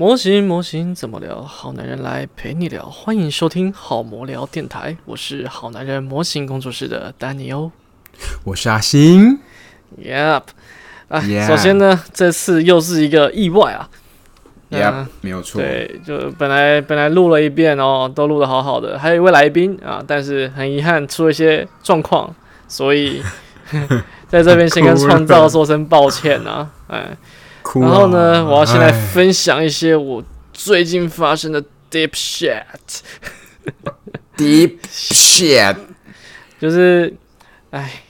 模型模型怎么聊？好男人来陪你聊，欢迎收听好魔聊电台，我是好男人模型工作室的丹尼欧。我是阿星。Yep，啊 Yeah 首先呢，这次又是一个意外啊。Yep，没有错。对，就本来本来录了一遍哦，都录的好好的，还有一位来宾啊，但是很遗憾出了一些状况，所以 在这边先跟创造说声抱歉啊，哎，哭啊。然后呢，我要先来哎。分享一些我最近发生的 deep shit，deep shit。就是，哎，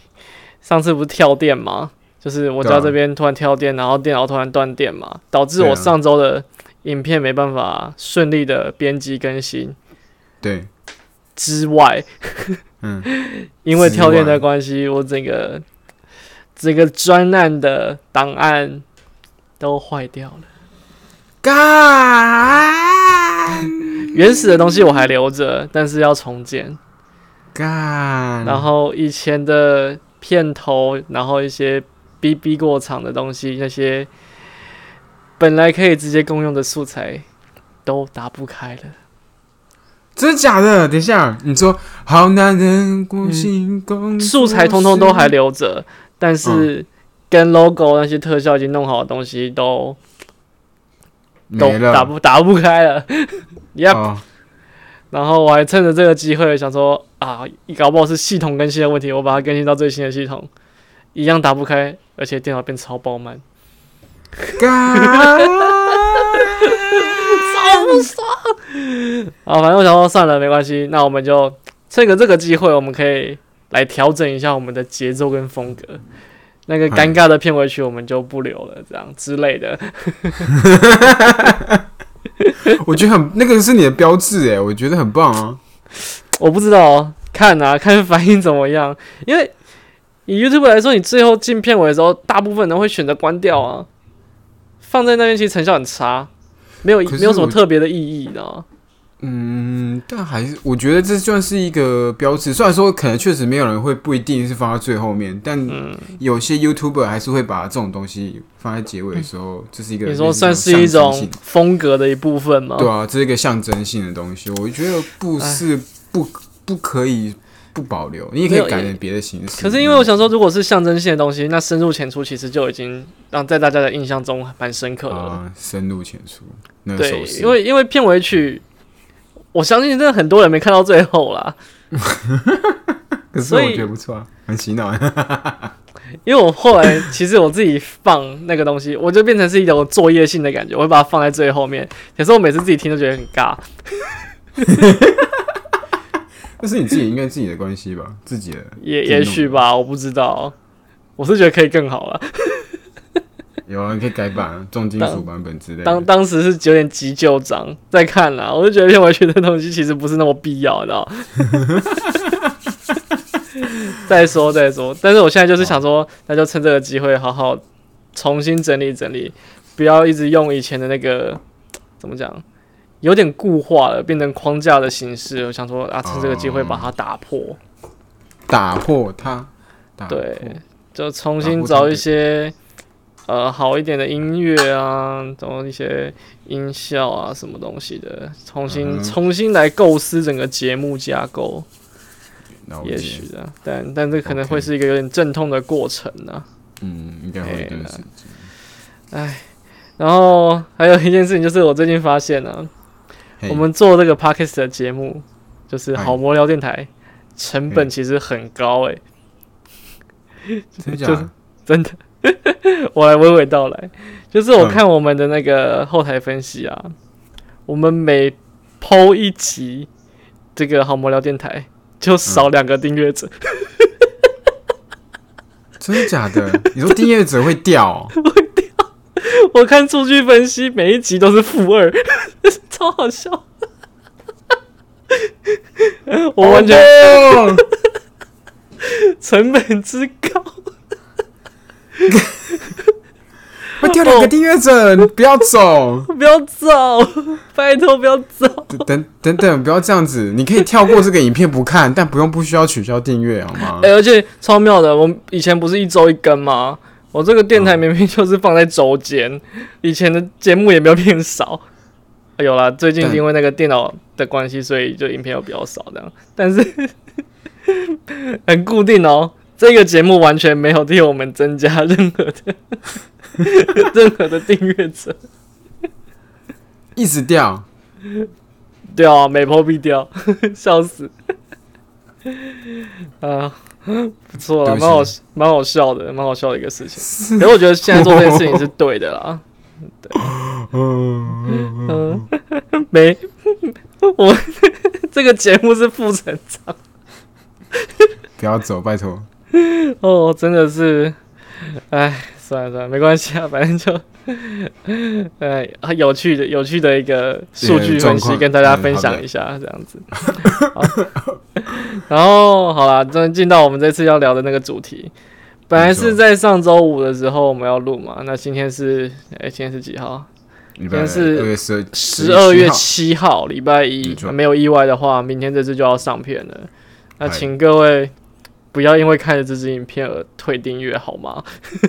上次不是跳电吗？就是我家这边突然跳电，然后电脑突然断电嘛，导致我上周的影片没办法顺利的编辑更新。对，之外，嗯，因为跳电的关系，我整个整个专案的档案都坏掉了。干原始的东西我还留着，但是要重建。干，然后以前的片头，然后一些逼逼过场的东西，那些本来可以直接共用的素材都打不开了。真的假的？等一下，你说好男人过心工作室素材通通都还留着，但是跟 logo 那些特效已经弄好的东西都都，打不打不开了。Yep，、哦然后我还趁着这个机会想说啊，搞不好是系统更新的问题，我把它更新到最新的系统，一样打不开，而且电脑变超爆慢，干，超不爽。啊，反正我想说算了，没关系，那我们就趁着这个机会，我们可以来调整一下我们的节奏跟风格。那个尴尬的片尾曲我们就不留了，这样之类的。我觉得很那个是你的标志哎，我觉得很棒啊。我不知道，看啊，看反应怎么样。因为以 YouTube 来说，你最后进片尾的时候，大部分人会选择关掉啊，放在那边其实成效很差，没有没有什么特别的意义，你知道吗？嗯，但还是我觉得这算是一个标志。虽然说可能确实没有人会不一定是放在最后面，但嗯有些 YouTuber 还是会把这种东西放在结尾的时候，这是一个你说算是一种风格的一部分吗？对啊，这是一个象征性的东西。我觉得不是不不可以不保留，你也可以改成别的形式。可是因为我想说，如果是象征性的东西，那深入浅出其实就已经让在大家的印象中蛮深刻的了。啊，深入浅出那个对，因为因为片尾曲，我相信真的很多人没看到最后啦。可是我觉得不错啊，很洗脑。因为我后来其实我自己放那个东西，我就变成是一种作业性的感觉，我会把它放在最后面。可是我每次自己听都觉得很尬。那是你自己应该自己的关系吧，自己的也也许吧，我不知道。我是觉得可以更好了。有啊，你可以改版重金属版本之类的。当当时是有点急救章在看啦，我就觉得片尾曲的东西其实不是那么必要，你知道吗？再说再说，但是我现在就是想说，那就趁这个机会好好重新整理整理，不要一直用以前的那个怎么讲，有点固化了，变成框架的形式。我想说啊，趁这个机会把它打破，打破它，打破对，就重新找一些呃好一点的音乐啊，找一些音效啊什么东西的，重新、嗯重新来构思整个节目架构，也许的，但但这可能会是一个有点阵痛的过程呢、嗯，应该会有一段哎时间。唉，然后还有一件事情就是我最近发现呢、嘿。我们做这个 podcast 的节目，就是好魔聊电台，成本其实很高诶、就的？真的，我来娓娓道来。就是我嗯看我们的那个后台分析啊，我们每剖一集这个好魔聊电台，就少两个订阅者。真的假的？你说订阅者会掉 哦？我看数据分析，每一集都是负二，超好笑。我完全哦成本之高，会掉两个订阅者，你不要走。不要走，拜托不要走。等等等，不要这样子，你可以跳过这个影片不看，但不用不需要取消订阅好吗哎、？而且超妙的，我们以前不是一周一更吗？我这个电台明明就是放在周间，以前的节目也没有变少，有啦，最近因为那个电脑的关系，所以就影片又比较少这样，但是很固定哦。这个节目完全没有替我们增加任何的 任何的订阅者，一直掉，掉啊，每波必掉，笑死。啊，不错了，蛮好蛮好笑的，蛮好笑的一个事情。可是我觉得现在做这件事情是对的啦。嗯，嗯，没，我 这个节目是副成长不要走，拜托。哦，真的是，哎，算了算了，没关系啊，反正就，哎，很有趣的有趣的一个数据分析，跟大家分享一下，这样子。好然后好了，终于进到我们这次要聊的那个主题。本来是在上周五的时候我们要录嘛，那今天是，哎、今天是几号？今天是十十二月七七号，礼拜一没，有意外的话，明天这次就要上片了。那请各位不要因为看了这支影片而退订阅好吗？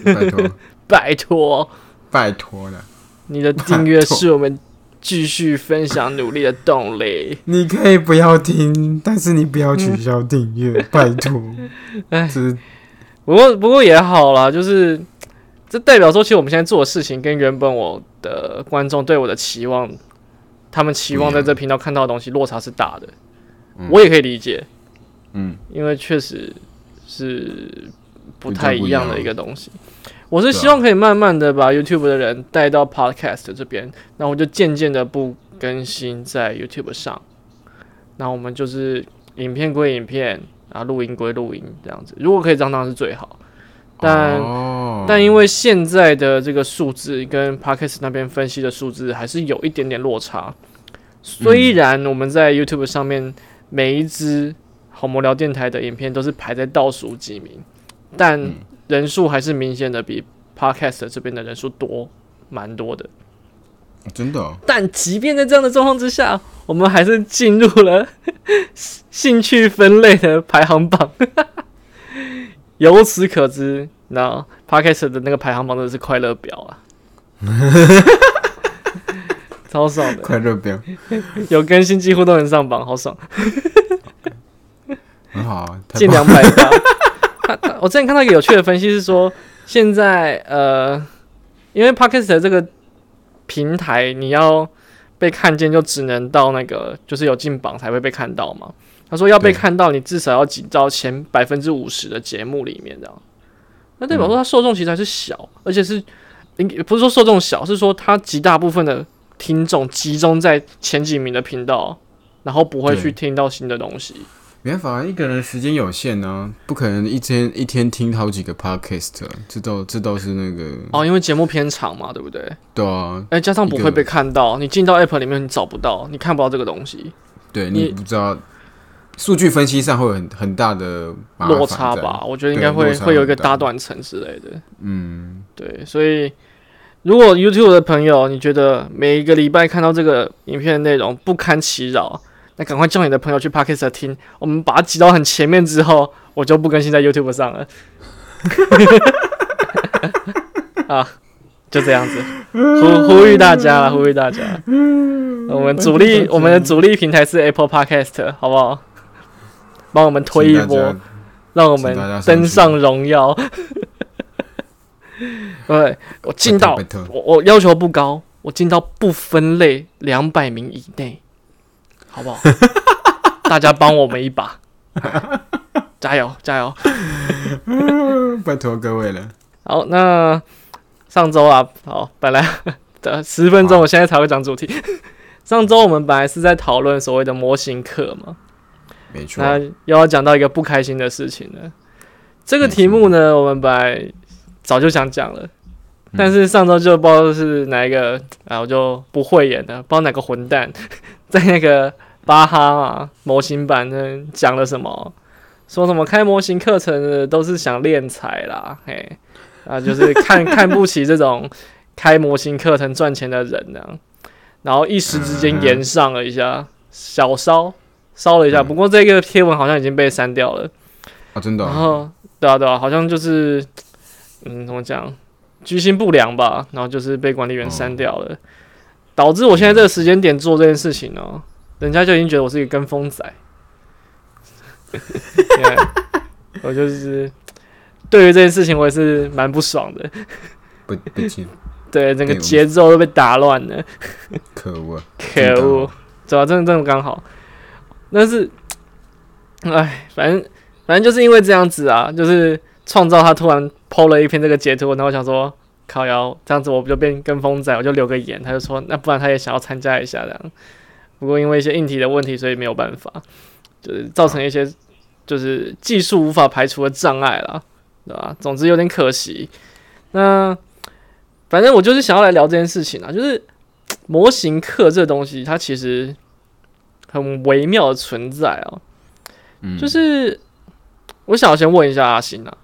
拜托，拜托，拜托了。你的订阅是我们继续分享努力的动力。你可以不要听，但是你不要取消订阅，拜托。哎不过不过也好啦，就是这代表说，其实我们现在做的事情跟原本我的观众对我的期望，他们期望在这频道看到的东西落差是大的，嗯我也可以理解。嗯，因为确实是不太一样的一个东西。我是希望可以慢慢的把 YouTube 的人带到 Podcast 这边，那我就渐渐的不更新在 YouTube 上。那我们就是影片归影片，啊，录音归录音这样子。如果可以这样，当然是最好。但、哦但因为现在的这个数字跟 Podcast 那边分析的数字还是有一点点落差。虽然我们在 YouTube 上面每一支好魔聊电台的影片都是排在倒数几名，但嗯人数还是明显的比 Podcast 这边的人数多蛮多的。真的哦但即便在这样的状况之下，我们还是进入了 兴趣分类的排行榜。由此可知，那 Podcast 的那个排行榜真的是快乐表啊，超爽的，快乐表，有更新几乎都能上榜，好爽，很好啊，太近棒两百八。他他我之前看到一个有趣的分析是说，现在呃，因为 Podcast 的这个平台，你要被看见，就只能到那个就是有进榜才会被看到嘛。他说要被看到，你至少要挤到前百分之五十的节目里面，这样。那代表说他受众其实还是小，而且是应不是说受众小，是说他极大部分的听众集中在前几名的频道，然后不会去听到新的东西。没办法，一个人时间有限呢、不可能一天一天听好几个 podcast，啊这都这都是那个哦，因为节目偏长嘛，对不对？对啊，哎、加上不会被看到，你进到 App 里面你找不到，你看不到这个东西，对你你不知道数据分析上会有很很大的落差吧？我觉得应该会会有一个很大大断层之类的。嗯，对，所以如果 YouTube 的朋友，你觉得每一个礼拜看到这个影片的内容不堪其扰，那赶快叫你的朋友去 Podcast 听，我们把它挤到很前面之后，我就不更新在 YouTube 上了。啊，就这样子，呼呼吁大家了，呼吁大家。我们主力，我们的主力平台是 Apple Podcast，好不好？帮我们推一波让我们登上荣耀。对，我进到我我要求不高，我进到不分类两百名以内，好不好？大家帮我们一把，加 油加油！拜托各位了，好，那上周啊，好，本来的十分钟，我现在才会讲主题。上周我们本来是在讨论所谓的模型课嘛，没错，那又要讲到一个不开心的事情了。这个题目呢，我们本来早就想讲了，但是上周就不知道是哪一个啊，我就不会演的，不知道哪个混蛋在那个巴哈嘛模型版呢讲了什么，说什么开模型课程的都是想练财啦，嘿，啊，就是看 看不起这种开模型课程赚钱的人呢、然后一时之间延上了一下，小烧烧了一下，嗯。不过这个贴文好像已经被删掉了。啊，真的然哦、后，对啊，对啊，好像就是，嗯，怎么讲，居心不良吧，然后就是被管理员删掉了，导致我现在这个时间点做这件事情呢，人家就已经觉得我是一个跟风仔。对我就是对于这件事情，我也是蛮不爽的。不不行，对，整个节奏都被打乱了，可恶，可恶，走啊真的真的刚好。但是，哎，反正反正就是因为这样子啊，就是创造他突然抛了一篇这个截图，然后想说，靠腰这样子我不就变跟风仔，我就留个言，他就说那不然他也想要参加一下这样。不过因为一些硬体的问题，所以没有办法，就是造成一些就是技术无法排除的障碍啦，对吧？总之有点可惜。那反正我就是想要来聊这件事情啊，就是模型课这东西，它其实很微妙的存在啊。嗯，就是我想要先问一下阿星啊，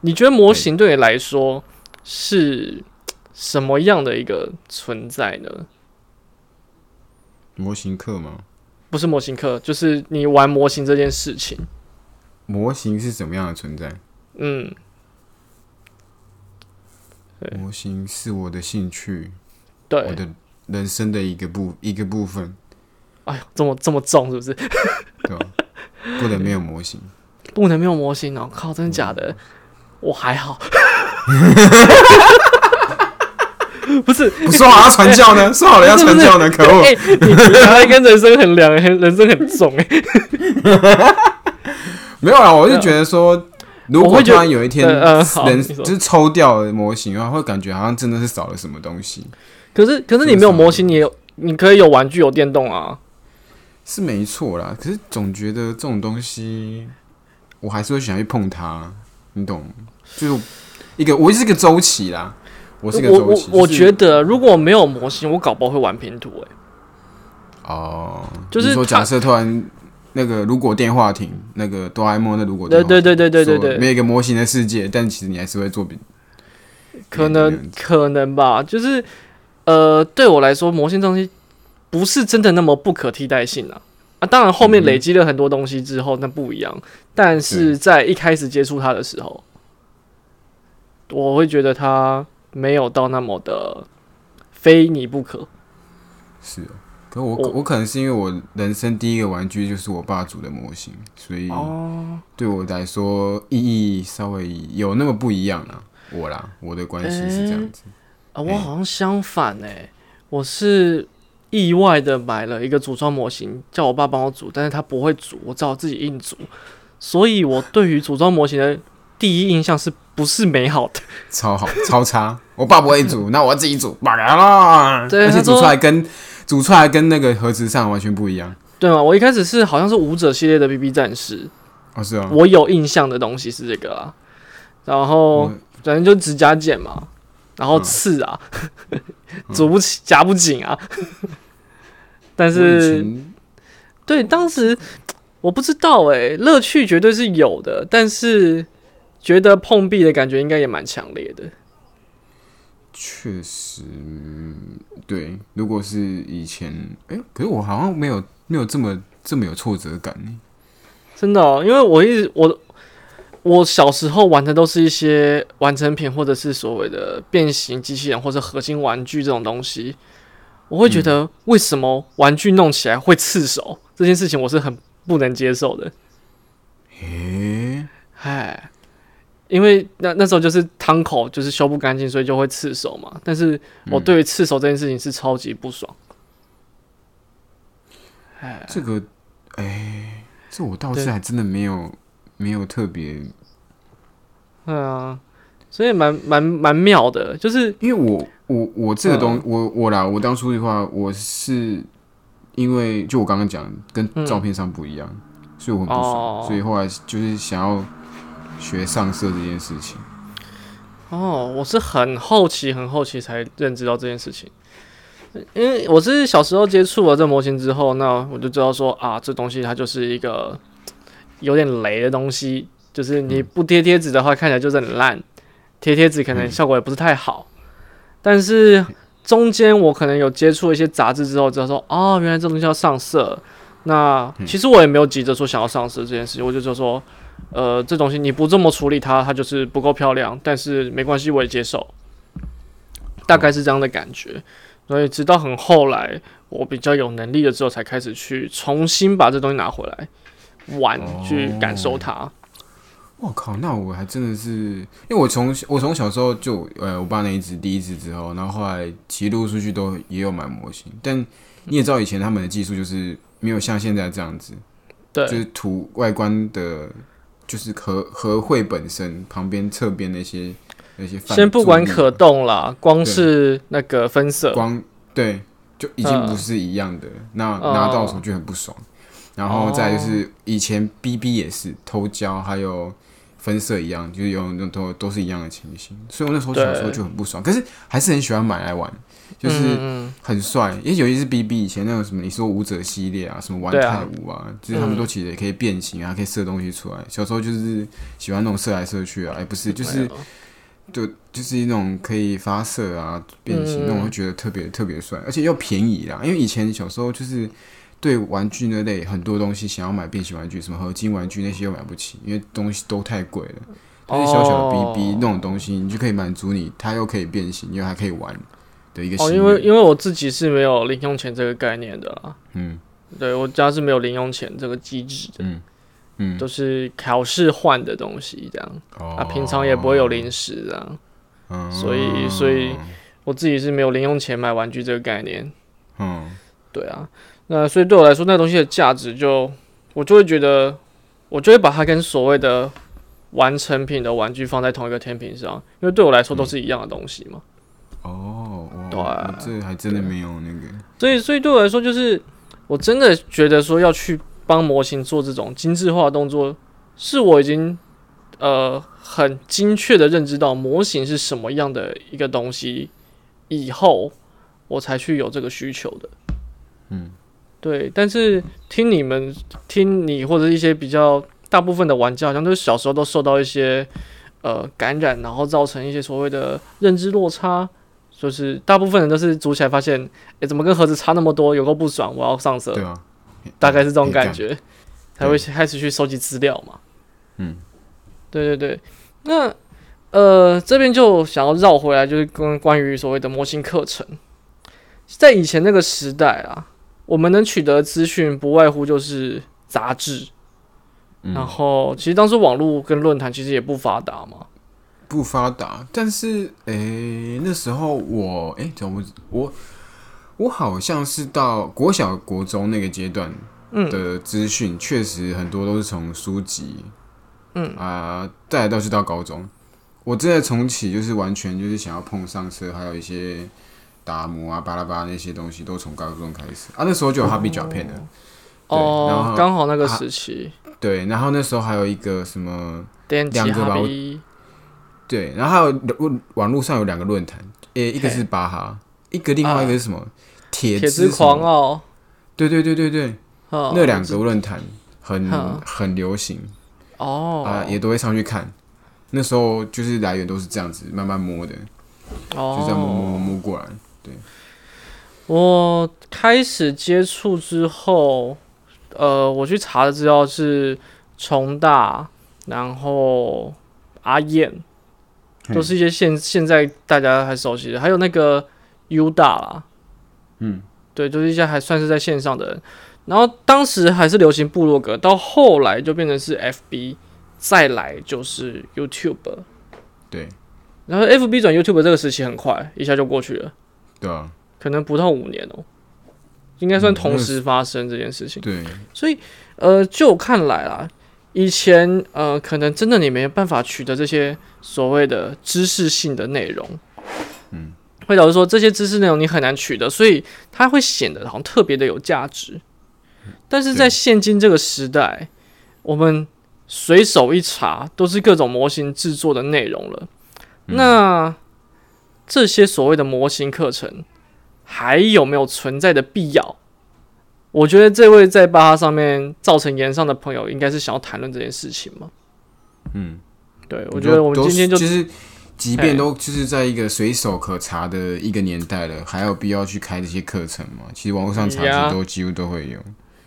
你觉得模型对你来说是什么样的一个存在呢？模型课吗？不是模型课，就是你玩模型这件事情。模型是什么样的存在？嗯，对模型是我的兴趣，对我，的人生的一个部一个部分，哎呦，这么这么重是不是？对吧？不能没有模型。不能没有模型哦！靠，真的假的？我还好，不是不说好要传教呢，说好了要传教呢，可恶！哎、你你拿来跟人生很凉，人生很重哎、没有啊，我就觉得说，如果突然有一天人就是抽掉了模型的话，会感觉好像真的是少了什么东西。可是可是你没有模型，你也有你可以有玩具有电动啊。是没错啦，可是总觉得这种东西，我还是会想去碰它，你懂？就一个，我是一个周期啦，我是一个周期。就是我觉得如果没有模型，我搞不好会玩拼图哎、哦，就是说假设突然那个如果电话亭，那个哆啦 A 梦的如果对对对对对对对，没有一个模型的世界，但其实你还是会做比可能可能吧，就是呃，对我来说，模型东西不是真的那么不可替代性啊。啊，当然后面嗯累积了很多东西之后，那不一样。但是在一开始接触它的时候，我会觉得他没有到那么的非你不可。是哦。可我我我可能是因为我人生第一个玩具就是我爸组的模型，所以哦，对我来说意义稍微有那么不一样啦。我啦，我的关系是这样子。啊，我好像相反哎、我是意外的买了一个组装模型，叫我爸帮我组，但是他不会组，我只好自己硬组，所以我对于组装模型的第一印象是不是美好的？超好，超差。我爸不会煮，那我要自己煮，罢了啦。而且煮出来跟煮出来跟那个盒子上完全不一样。对吗？我一开始是好像是舞者系列的 BB 战士，哦，是啊。我有印象的东西是这个啊，然后反正就指甲剪嘛，然后嗯刺啊，组不起夹不紧啊，但是。对，当时我不知道诶、乐趣绝对是有的，但是觉得碰壁的感觉应该也蛮强烈的。确实，嗯对。如果是以前，哎、可是我好像没有没有这么这么有挫折感呢。真的、哦，因为我一直我我小时候玩的都是一些完成品，或者是所谓的变形机器人或者核心玩具这种东西，我会觉得为什么玩具弄起来会刺手这件事情，我是很不能接受的。诶、唉，因为那那时候就是汤口就是修不干净，所以就会刺手嘛。但是我对于刺手这件事情是超级不爽。唉，这个，哎、这我倒是还真的没有没有特别，对啊，所以蛮蛮蛮妙的，就是因为我我我这个东、嗯。我我啦，我当初的话，我是因为就我刚刚讲跟嗯。照片上不一样，所以我很不爽，哦。所以后来就是想要学上色这件事情。哦，我是很后期很后期才认知到这件事情。因为我是小时候接触了这模型之后，那我就知道说啊，这东西它就是一个有点雷的东西，就是你不贴贴纸的话，看起来就是很烂，贴贴纸可能效果也不是太好。但是中间我可能有接触一些杂志之后，知道说哦，原来这东西要上色。那其实我也没有急着说想要上色这件事情，我就就说，呃，这东西你不这么处理它，它就是不够漂亮，但是没关系，我也接受。大概是这样的感觉。所以直到很后来，我比较有能力了之后，才开始去重新把这东西拿回来玩，去感受它。我靠，那我还真的是，因为我从我从小时候就呃，我爸那一只第一只之后，然后后来其实陆陆续续都也有买模型，但你也知道以前他们的技术就是没有像现在这样子，对，就是图外观的，就是和和会本身旁边侧边那些那些，先不管可动啦，光是那个分色，光对就已经不是一样的，那拿到手就很不爽，然后再就是以前 BB 也是偷胶，还有。分色一样，就是有那都都是一样的情形，所以我那时候小时候就很不爽，可是还是很喜欢买来玩，就是很帅。因为尤其是 B B 以前那种什么，你说舞者系列啊，什么玩太舞啊，就是他们都其实也可以变形啊，可以射东西出来。小时候就是喜欢那种射来射去啊，哎，不是，就是就就是一种可以发射啊、变形那种，会觉得特别特别帅，而且又便宜啦。因为以前小时候就是。对玩具那类很多东西，想要买变形玩具，什么合金玩具那些又买不起，因为东西都太贵了。但是小小的 BB 那种东西，你就可以满足你，它又可以变形，又还可以玩的一个。哦，因为因为我自己是没有零用钱这个概念的啦。嗯，对我家是没有零用钱这个机制的。嗯嗯，都是考试换的东西这样。哦。啊，平常也不会有零食这样。嗯。所以所以我自己是没有零用钱买玩具这个概念。嗯。对啊。那所以对我来说，那东西的价值就我就会觉得，我就会把它跟所谓的完成品的玩具放在同一个天平上，因为对我来说都是一样的东西嘛。哦，对，这还真的没有那个。所以，所以对我来说，就是我真的觉得说要去帮模型做这种精致化动作，是我已经呃很精确的认知到模型是什么样的一个东西以后，我才去有这个需求的。嗯。对，但是听你们听你或者一些比较大部分的玩家，好像都是小时候都受到一些呃感染，然后造成一些所谓的认知落差，就是大部分人都是组起来发现，哎，怎么跟盒子差那么多？有够不爽，我要上色。对啊，大概是这种感觉，才会开始去收集资料嘛。嗯，对对对，那呃这边就想要绕回来，就是跟关于所谓的模型课程，在以前那个时代啊。我们能取得资讯，不外乎就是杂志，然后其实当时网络跟论坛其实也不发达嘛，不发达。但是，诶，那时候我，诶，怎么我我好像是到国小、国中那个阶段的资讯，确实很多都是从书籍，嗯啊，再来到是到高中，我真的重启就是完全就是想要碰上车，还有一些。打磨啊，巴拉巴拉那些东西都从高中开始。啊，那时候就有哈比胶片的，哦，然后刚好那个时期，对，然后那时候还有一个什么两个吧，对，然后还有网网络上有两个论坛，诶，一个是巴哈，一个另外一个是什么？铁铁之狂哦，对对对对对，那两个论坛很很流行。哦，啊，也都会上去看，那时候就是来源都是这样子慢慢摸的，哦，就这样摸摸摸过来。我开始接触之后，呃，我去查的资料是重大，然后阿燕，都是一些现现在大家还熟悉的，还有那个 U 大啦，嗯，对，都是一些还算是在线上的人。然后当时还是流行部落格，到后来就变成是 FB，再来就是 YouTube，对，然后 FB 转 YouTube 这个时期很快，一下就过去了。对啊，可能不到五年哦，应该算同时发生这件事情。对，所以呃，就看来啦，以前呃，可能真的你没办法取得这些所谓的知识性的内容，嗯，会导致说这些知识内容你很难取得，所以它会显得好像特别的有价值。但是在现今这个时代，我们随手一查都是各种模型制作的内容了，那。这些所谓的模型课程还有没有存在的必要？我觉得这位在巴哈上面造成言上的朋友，应该是想要谈论这件事情嘛。嗯，对，我觉得我们今天就其实，即便都就是在一个随手可查的一个年代了，还有必要去开这些课程吗？其实网络上查都几乎都会有。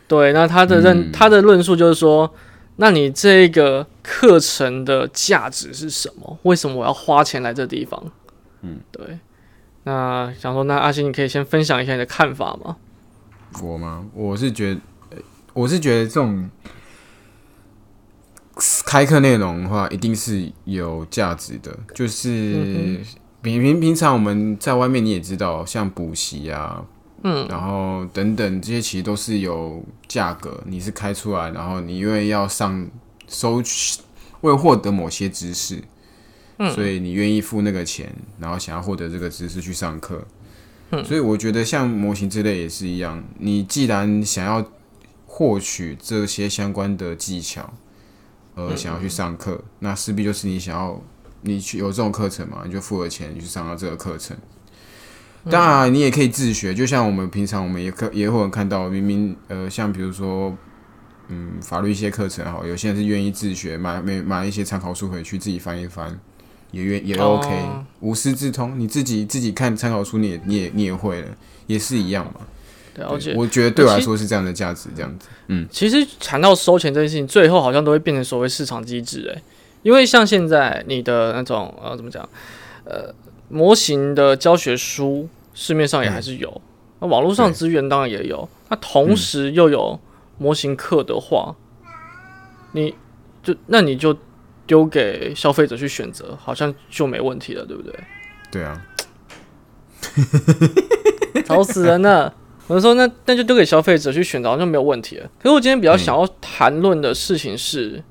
对，那他的认他的论述就是说，那你这个课程的价值是什么？为什么我要花钱来这地方？嗯，对，那想说，那阿星，你可以先分享一下你的看法吗？我吗？我是觉得，我是觉得这种开课内容的话，一定是有价值的。就是平平平常我们在外面你也知道，像补习啊，嗯，然后等等这些，其实都是有价格。你是开出来，然后你因为要上收取，为获得某些知识。所以你愿意付那个钱，然后想要获得这个知识去上课。所以我觉得像模型之类也是一样，你既然想要获取这些相关的技巧，呃，想要去上课，那势必就是你想要你去有这种课程嘛，你就付了钱去上到这个课程。当然，你也可以自学，就像我们平常我们也可也会看到，明明呃，像比如说嗯，法律一些课程哈，有些人是愿意自学，买买买一些参考书回去自己翻一翻。也愿也 OK，无师自通，你自己自己看参考书，你也你也你也会了，也是一样嘛。了解，我觉得对我来说是这样的价值，这样子。嗯，其实谈到收钱这件事情，最后好像都会变成所谓市场机制，诶，因为像现在你的那种呃，怎么讲，呃，模型的教学书市面上也还是有，那网络上资源当然也有，那同时又有模型课的话，你就那你就。丢给消费者去选择，好像就没问题了，对不对？对啊，吵死人了！我说那那就丢给消费者去选择，好像没有问题了。可是我今天比较想要谈论的事情是，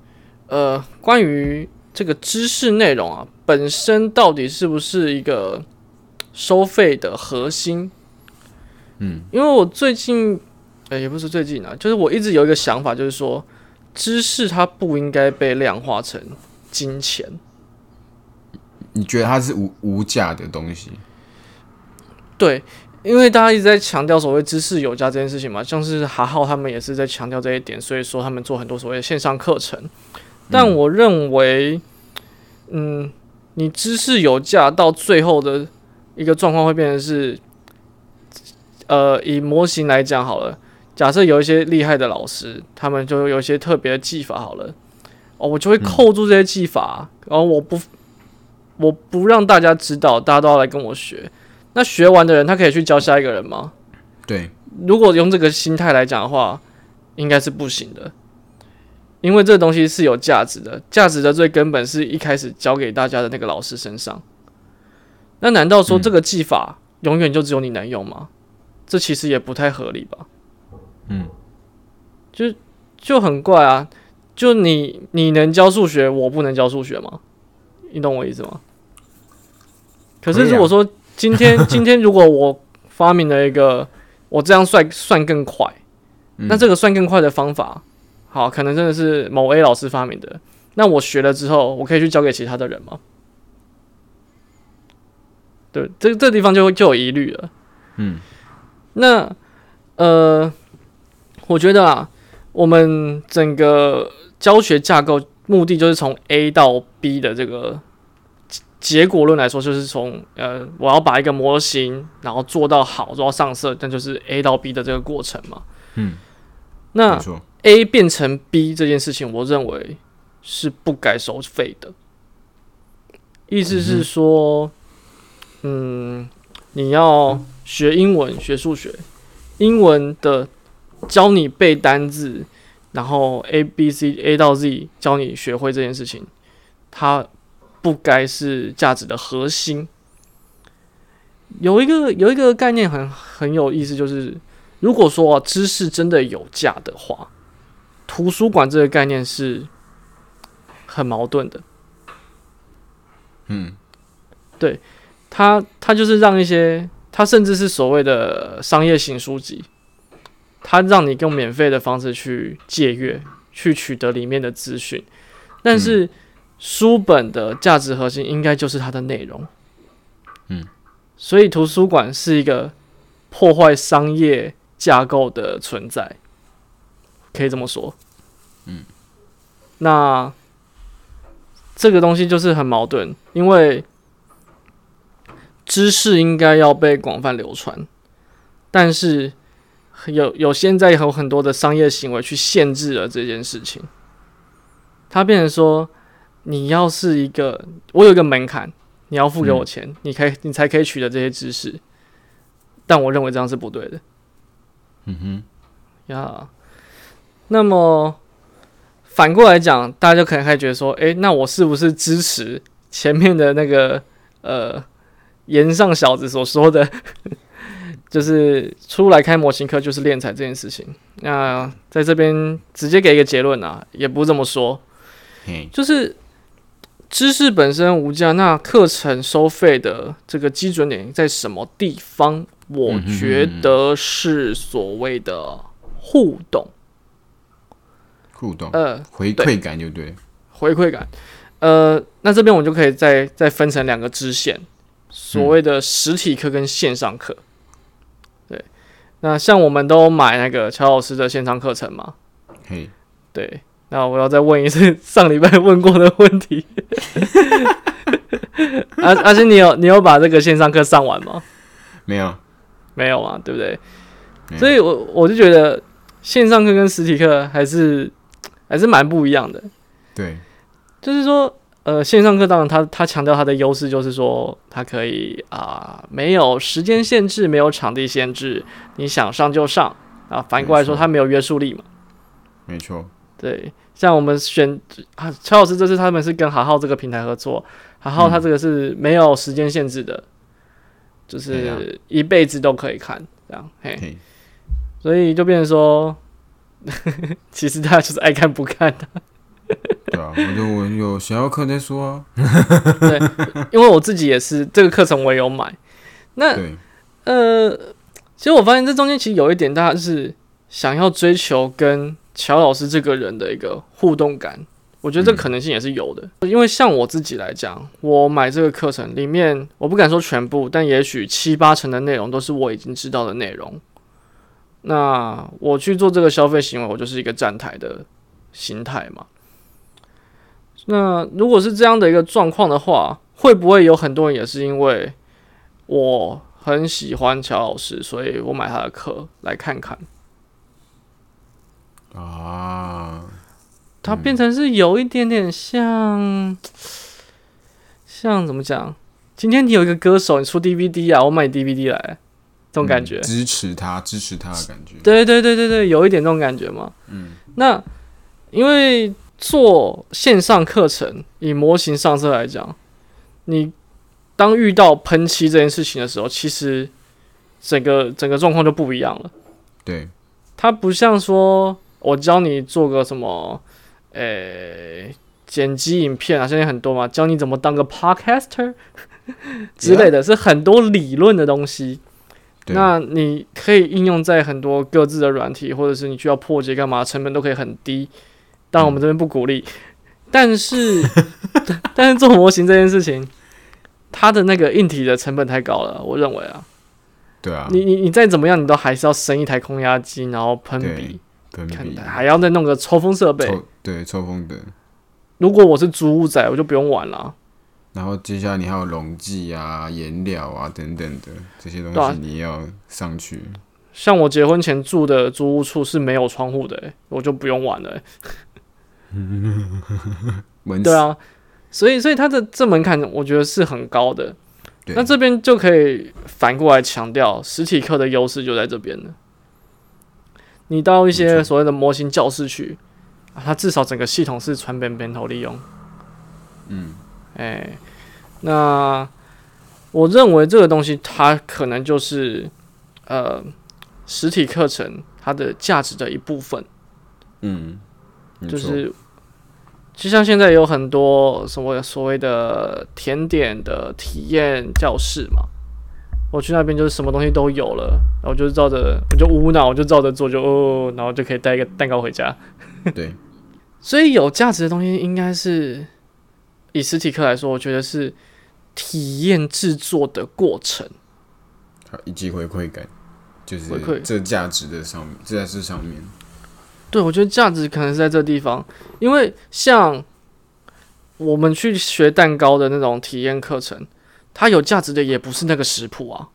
呃，关于这个知识内容啊，本身到底是不是一个收费的核心？嗯，因为我最近，呃，也不是最近啊，就是我一直有一个想法，就是说，知识它不应该被量化成。金钱，你觉得它是无无价的东西？对，因为大家一直在强调所谓知识有价这件事情嘛，像是哈浩他们也是在强调这一点，所以说他们做很多所谓的线上课程。但我认为，嗯，你知识有价到最后的一个状况会变成是，呃，以模型来讲好了，假设有一些厉害的老师，他们就有一些特别的技法好了。哦，我就会扣住这些技法，然后我不，我不让大家知道，大家都要来跟我学。那学完的人，他可以去教下一个人吗？对，如果用这个心态来讲的话，应该是不行的，因为这个东西是有价值的，价值的最根本是一开始教给大家的那个老师身上。那难道说这个技法永远就只有你能用吗？这其实也不太合理吧？嗯，就就很怪啊。就你你能教数学，我不能教数学吗？你懂我意思吗？可是如果说今天 今天如果我发明了一个我这样算算更快，那这个算更快的方法，好，可能真的是某 A 老师发明的。那我学了之后，我可以去教给其他的人吗？对，这这地方就会就有疑虑了。嗯，那呃，我觉得啊，我们整个。教学架构目的就是从 A 到 B 的这个结果论来说，就是从呃，我要把一个模型，然后做到好，做到上色，那就是 A 到 B 的这个过程嘛。嗯，那 A 变成 B 这件事情，我认为是不该收费的。意思是说，嗯，你要学英文、学数学，英文的教你背单字。然后 A B C A 到 Z 教你学会这件事情，它不该是价值的核心。有一个有一个概念很很有意思，就是如果说知识真的有价的话，图书馆这个概念是很矛盾的。嗯，对，它它就是让一些它甚至是所谓的商业型书籍。他让你用免费的方式去借阅，去取得里面的资讯，但是书本的价值核心应该就是它的内容。嗯，所以图书馆是一个破坏商业架构的存在，可以这么说。嗯，那这个东西就是很矛盾，因为知识应该要被广泛流传，但是。有有现在有很多的商业行为去限制了这件事情，他变成说，你要是一个，我有一个门槛，你要付给我钱，你可以你才可以取得这些知识。但我认为这样是不对的。嗯哼，呀，那么反过来讲，大家就可能开始觉得说，诶，那我是不是支持前面的那个呃岩上小子所说的，就是出来开模型课就是练财这件事情？那在这边直接给一个结论啊，也不这么说，嘿，就是知识本身无价，那课程收费的这个基准点在什么地方？我觉得是所谓的互动，互动，呃，回馈感就对，回馈感，呃，那这边我就可以再再分成两个支线，所谓的实体课跟线上课。对，那像我们都买那个乔老师的线上课程嘛，嘿，对，那我要再问一次上礼拜问过的问题，阿阿星你有你有把这个线上课上完吗？没有，没有啊，对不对？所以我我就觉得线上课跟实体课还是还是蛮不一样的。对，就是说，呃，线上课当然它它强调它的优势就是说，它可以啊、没有时间限制，没有场地限制，你想上就上啊。反过来说，没错。它没有约束力嘛。没错，对，像我们选啊，乔老师这次他们是跟好好这个平台合作，好好他这个是没有时间限制的，就是一辈子都可以看这样，嘿，嘿，所以就变成说，其实大家就是爱看不看的，对啊，我就我有想要课再说啊，对因为我自己也是这个课程我也有买，那对，呃，其实我发现这中间其实有一点，大家是想要追求跟乔老师这个人的一个互动感，我觉得这可能性也是有的。因为像我自己来讲，我买这个课程里面，我不敢说全部，但也许七八成的内容都是我已经知道的内容。那我去做这个消费行为，我就是一个站台的心态嘛。那如果是这样的一个状况的话，会不会有很多人也是因为我很喜欢乔老师，所以我买他的课来看看？啊，他变成是有一点点像，像怎么讲？今天你有一个歌手，你出 DVD 啊，我买 DVD 来，这种感觉。嗯支持他，支持他的感觉，对对对对对，有一点这种感觉嘛。嗯，那因为做线上课程，以模型上色来讲，你当遇到喷漆这件事情的时候，其实整个整个状况就不一样了。对，它不像说我教你做个什么，呃、剪辑影片啊，现在很多嘛，教你怎么当个 podcaster 之类的，是很多理论的东西。那你可以应用在很多各自的软体，或者是你需要破解干嘛，成本都可以很低。但我们这边不鼓励。但是，但是做模型这件事情，它的那个硬体的成本太高了，我认为啊，对啊，你你你再怎么样，你都还是要生一台空压机，然后喷对笔，喷笔，还要再弄个抽风设备。抽对抽风的，如果我是租屋仔，我就不用玩了。然后接下来你还有溶剂啊、颜料啊等等的这些东西，你要上去。像我结婚前住的租屋处是没有窗户的、欸，我就不用玩了、欸。门对啊，所以所以它的这门槛我觉得是很高的。那这边就可以反过来强调，实体课的优势就在这边了。你到一些所谓的模型教室去，啊它至少整个系统是传边边头利用。嗯，哎、那我认为这个东西它可能就是呃实体课程它的价值的一部分，嗯，就是就像现在有很多什么所谓的甜点的体验教室嘛，我去那边就是什么东西都有了，然后我就照着我就无脑我就照着做就哦，然后就可以带一个蛋糕回家。对，所以有价值的东西应该是以实体课来说，我觉得是体验制作的过程。以及回馈感，就是这价值的上面，这在这上面。对，我觉得价值可能是在这地方，因为像我们去学蛋糕的那种体验课程，它有价值的也不是那个食谱啊，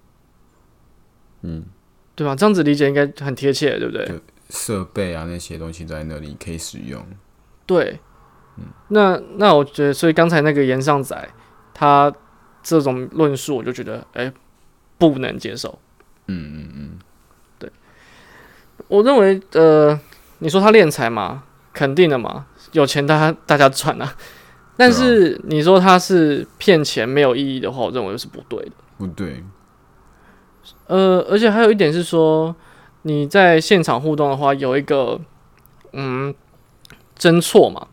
嗯，对吧？这样子理解应该很贴切，对不对？设备啊那些东西在那里可以使用。对，嗯那那我觉得，所以刚才那个岩上仔，他这种论述，我就觉得哎、不能接受。嗯嗯嗯，对我认为呃，你说他敛财嘛，肯定的嘛，有钱大家大家赚啊。但是你说他是骗钱没有意义的话，我认为是不对的。不对，呃，而且还有一点是说，你在现场互动的话，有一个嗯侦错嘛，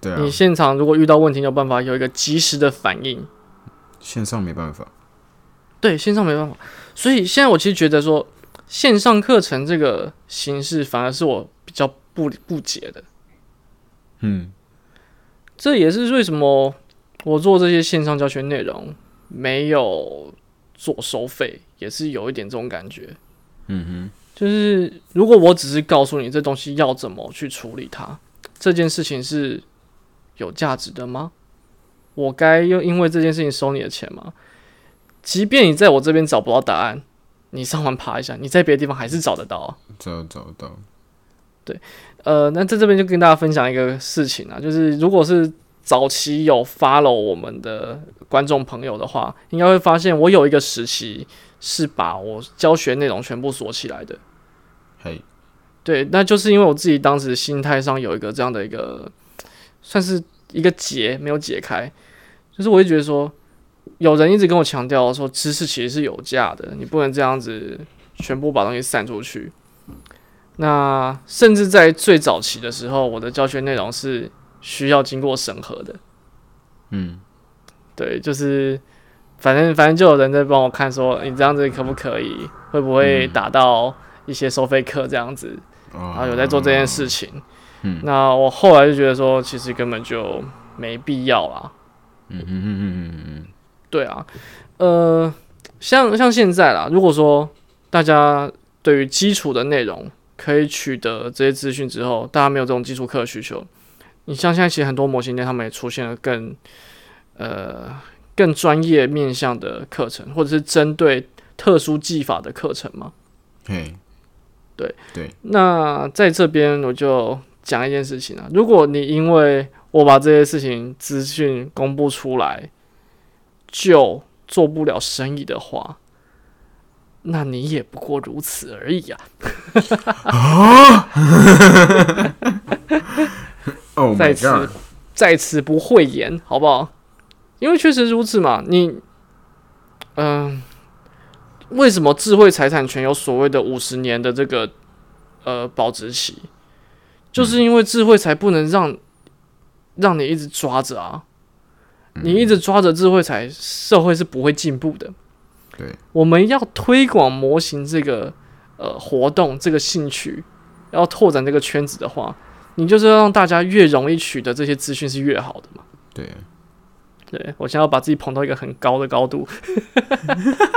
对啊你，现场如果遇到问题，有办法有一个及时的反应。线上没办法。对，线上没办法，所以现在我其实觉得说，线上课程这个形式反而是我比较不不解的。嗯，这也是为什么我做这些线上教学内容没有做收费，也是有一点这种感觉。嗯哼就是如果我只是告诉你这东西要怎么去处理它，这件事情是有价值的吗？我该又因为这件事情收你的钱吗？即便你在我这边找不到答案，你上网爬一下，你在别的地方还是找得到啊。找找得到。呃，那在这边就跟大家分享一个事情啊，就是如果是早期有 follow 我们的观众朋友的话，应该会发现我有一个时期是把我教学内容全部锁起来的。嘿，对，那就是因为我自己当时心态上有一个这样的一个，算是一个结没有解开，就是我会觉得说，有人一直跟我强调说，知识其实是有价的，你不能这样子全部把东西散出去。那甚至在最早期的时候，我的教学内容是需要经过审核的。嗯，对，就是反正反正就有人在帮我看说，你这样子可不可以，会不会嗯打到一些收费课这样子。然然后有在做这件事情。嗯那我后来就觉得说，其实根本就没必要啦。嗯嗯嗯嗯嗯嗯对啊，呃，像像现在啦，如果说大家对于基础的内容可以取得这些资讯之后，大家没有这种基础课的需求，你像现在其实很多模型店他们也出现了更呃更专业面向的课程，或者是针对特殊技法的课程嘛。嘿，对。对，那在这边我就讲一件事情啊，如果你因为我把这些事情资讯公布出来，就做不了生意的话，那你也不过如此而已啊！哦在此在此不讳言，好不好？因为确实如此嘛。你，嗯、为什么智慧财产权有所谓的五十年的这个呃保值期？就是因为智慧才不能让让你一直抓着啊，你一直抓着智慧财，社会是不会进步的。对，我们要推广模型这个呃活动，这个兴趣，要拓展这个圈子的话，你就是要让大家越容易取得这些资讯是越好的嘛。对，对我想要把自己捧到一个很高的高度，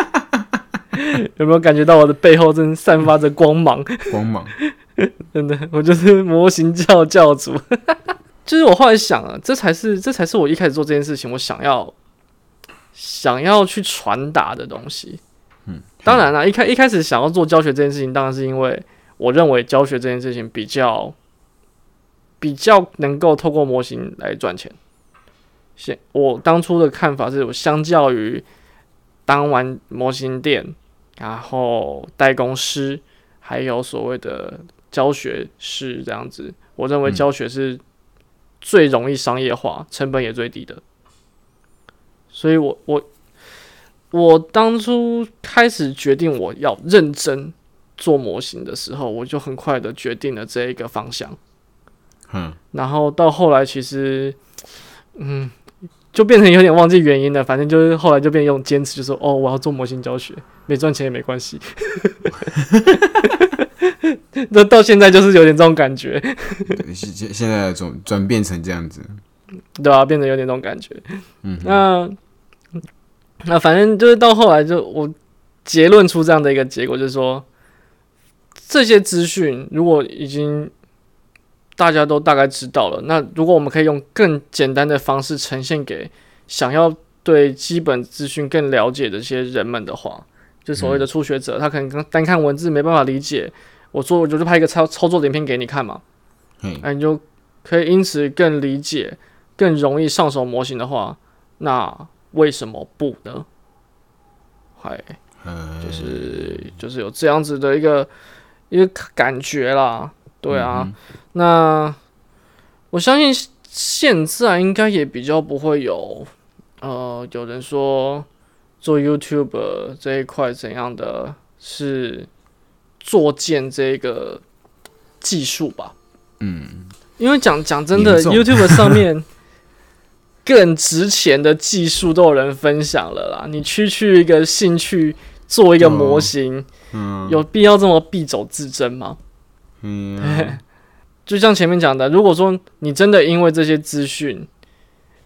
有没有感觉到我的背后正散发着光芒？光芒，真的，我就是模型教教主。就是我后来想啊，这才是这才是我一开始做这件事情我想要想要去传达的东西。嗯，当然了，一开一开始想要做教学这件事情，当然是因为我认为教学这件事情比较比较能够透过模型来赚钱。现我当初的看法是我相较于当完模型店，然后代工师，还有所谓的教学师这样子，我认为嗯教学是最容易商业化、成本也最低的。所以我我我当初开始决定我要认真做模型的时候，我就很快的决定了这一个方向。嗯，然后到后来，其实嗯，就变成有点忘记原因了。反正就是后来就变用坚持，就说哦，我要做模型教学，没赚钱也没关系。那到现在就是有点这种感觉，对现现现在转转变成这样子，对吧、变得有点这种感觉。嗯，那 那反正就是到后来就我结论出这样的一个结果，就是说这些资讯如果已经大家都大概知道了，那如果我们可以用更简单的方式呈现给想要对基本资讯更了解的一些人们的话，就所谓的初学者，他可能刚单看文字没办法理解，我做我就拍一个操操作影片给你看嘛，嘿，哎，你就可以因此更理解、更容易上手模型的话，那为什么不呢？嗨，呃，就是就是有这样子的一个一个感觉啦，对啊，嗯那我相信现在应该也比较不会有呃有人说做 YouTube 这一块怎样的是作践这个技术吧，嗯，因为讲讲真的，YouTube 上面更值钱的技术都有人分享了啦。你区区一个兴趣做一个模型，嗯，有必要这么敝帚自珍吗？嗯。啊，就像前面讲的，如果说你真的因为这些资讯，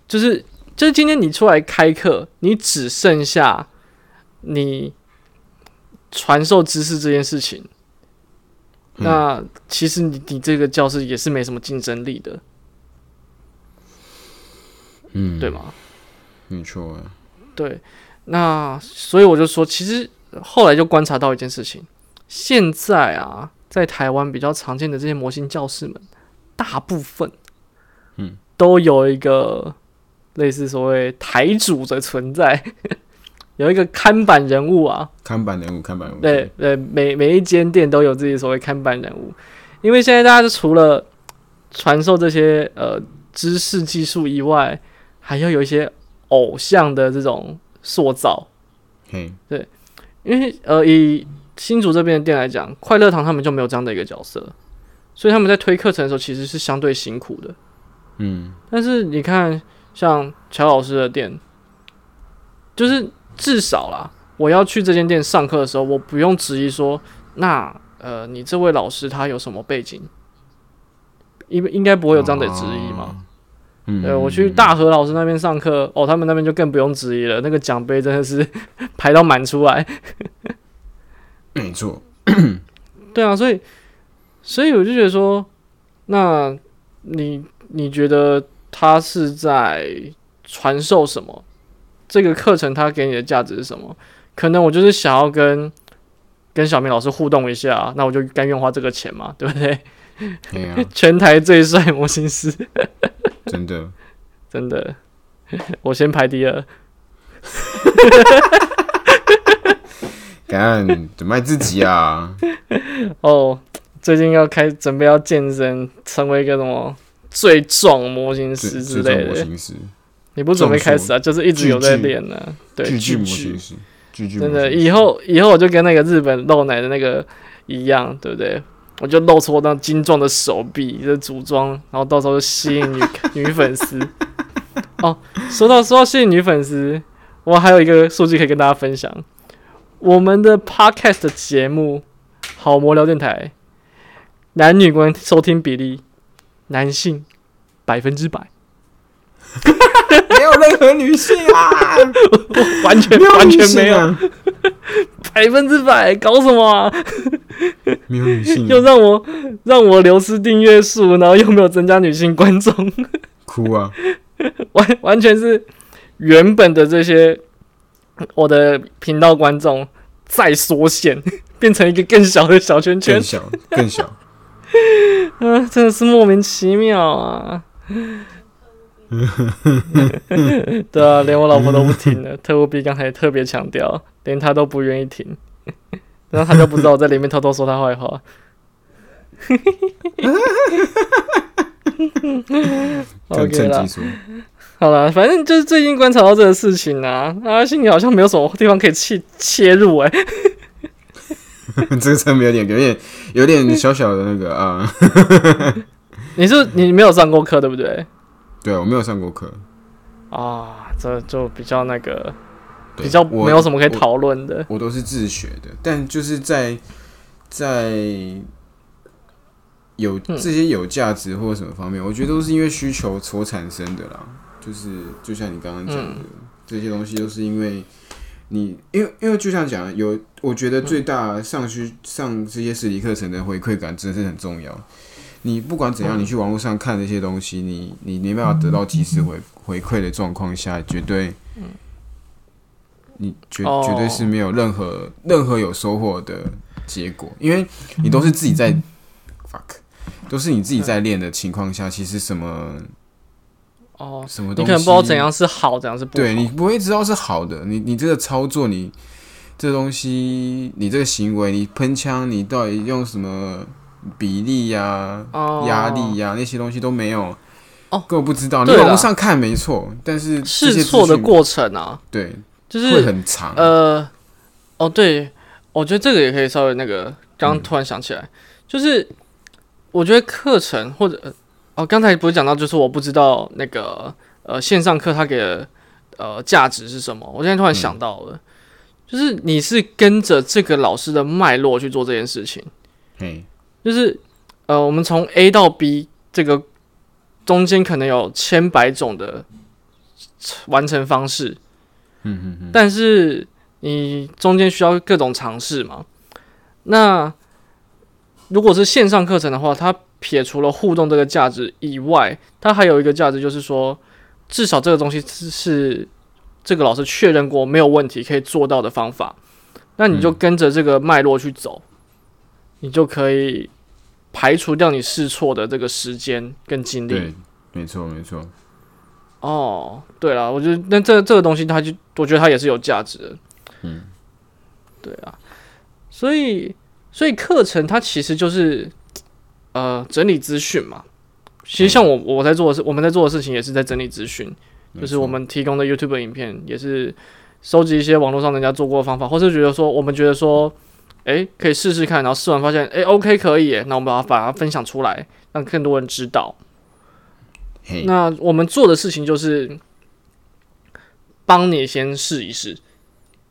就是就是今天你出来开课，你只剩下你传授知识这件事情，嗯。那其实你你这个教室也是没什么竞争力的，嗯，对？吗？没错，对，那所以我就说，其实后来就观察到一件事情，现在啊，在台湾比较常见的这些模型教室们，大部分，嗯，都有一个类似所谓台主的存在，有一个看板人物啊，看板人物，看板人物，对，对，每每一间店都有自己所谓看板人物，因为现在大家除了传授这些呃知识技术以外，还要有一些偶像的这种塑造。嗯，对，因为呃，以新竹这边的店来讲，快乐堂他们就没有这样的一个角色，所以他们在推课程的时候其实是相对辛苦的。嗯，但是你看，像乔老师的店，就是至少啦，我要去这间店上课的时候，我不用质疑说，那呃，你这位老师他有什么背景？应应该不会有这样的质疑嘛？哦？嗯，对，我去大和老师那边上课，哦，他们那边就更不用质疑了，那个奖杯真的是 排到满出来。没错，对啊，所以所以我就觉得说，那你你觉得他是在传授什么？这个课程他给你的价值是什么？可能我就是想要跟跟小明老师互动一下，那我就甘愿花这个钱嘛，对不对？嘿啊，全台最帅模型师，真的，真的，我先排第二。敢怎么卖自己啊？哦，最近要开准备要健身，成为一个什么最壮模型师之类的模。型师，你不准备开始啊？就是一直有在练呢、对，巨巨模巨型师，巨巨真的，以后以后我就跟那个日本露奶的那个一样，对不对？我就露出我那精壮的手臂的组装，然后到时候就吸引女女粉丝。哦，说到说到吸引女粉丝，我还有一个数据可以跟大家分享。我们的 podcast 的节目《好魔聊电台》，男女观收听比例，男性百分之百，没有任何女性啊，完全完全没有，啊，百分之百，搞什么啊？没有女性。啊，又让我让我流失订阅数，然后又没有增加女性观众，哭啊，完完全是原本的这些我的频道观众再缩限，变成一个更小的小圈圈。更，小更小，啊，真的是莫名其妙啊！对啊，连我老婆都不听了。特务 B 刚才特别强调，连他都不愿意听，然后他就不知道我在里面偷偷说他坏话。趁 OK 啦。趁机，说，好了，反正就是最近观察到这个事情啊，啊，心里好像没有什么地方可以切切入哎、这个真的有点有点有点小小的那个啊，你是你没有上过课对不对？对我没有上过课，啊，这就比较那个对比较没有什么可以讨论的。我都是自学的，但就是在在有嗯这些有价值或者什么方面，我觉得都是因为需求所产生的啦。就是就像你刚刚讲的，嗯这些东西都是因为你，因为因为就像讲的有，我觉得最大上需上这些实体课程的回馈感真的是很重要。你不管怎样，嗯你去网络上看这些东西，你你没办法得到及时回回馈的状况下，绝对，你绝哦绝对是没有任何任何有收获的结果，因为你都是自己在 fuck，都是你自己在练的情况下，其实什么哦，什么东西，你可能不知道怎样是好，怎样是不好。对你不会知道是好的。你你这个操作，你这东西，你这个行为，你喷枪，你到底用什么比例呀、哦压力呀那些东西都没有。哦，根本不知道。你网络上看没错，但是试错的过程啊，对会就是很长。呃，哦，对，我觉得这个也可以稍微那个，刚刚突然想起来，就是我觉得课程或者呃哦，刚才不是讲到，就是我不知道那个呃线上课它给的呃价值是什么，我现在突然想到了，就是你是跟着这个老师的脉络去做这件事情，嗯，就是呃我们从 A 到 B 这个中间可能有千百种的完成方式，嗯嗯嗯，但是你中间需要各种尝试嘛。那如果是线上课程的话，它撇除了互动这个价值以外，它还有一个价值，就是说，至少这个东西是是这个老师确认过没有问题可以做到的方法。那你就跟着这个脉络去走，你就可以排除掉你试错的这个时间跟精力。对，没错没错。哦，对了，我觉得那这这个东西，它就我觉得它也是有价值的。嗯，对啊，所以所以课程它其实就是呃整理资讯嘛。其实像我我在做的事，我们在做的事情也是在整理资讯，就是我们提供的 YouTube 影片也是收集一些网络上人家做过的方法，或是觉得说我们觉得说，诶可以试试看，然后试完发现诶 OK 可以，那我们把它把它分享出来，让更多人知道。嘿，那我们做的事情就是帮你先试一试，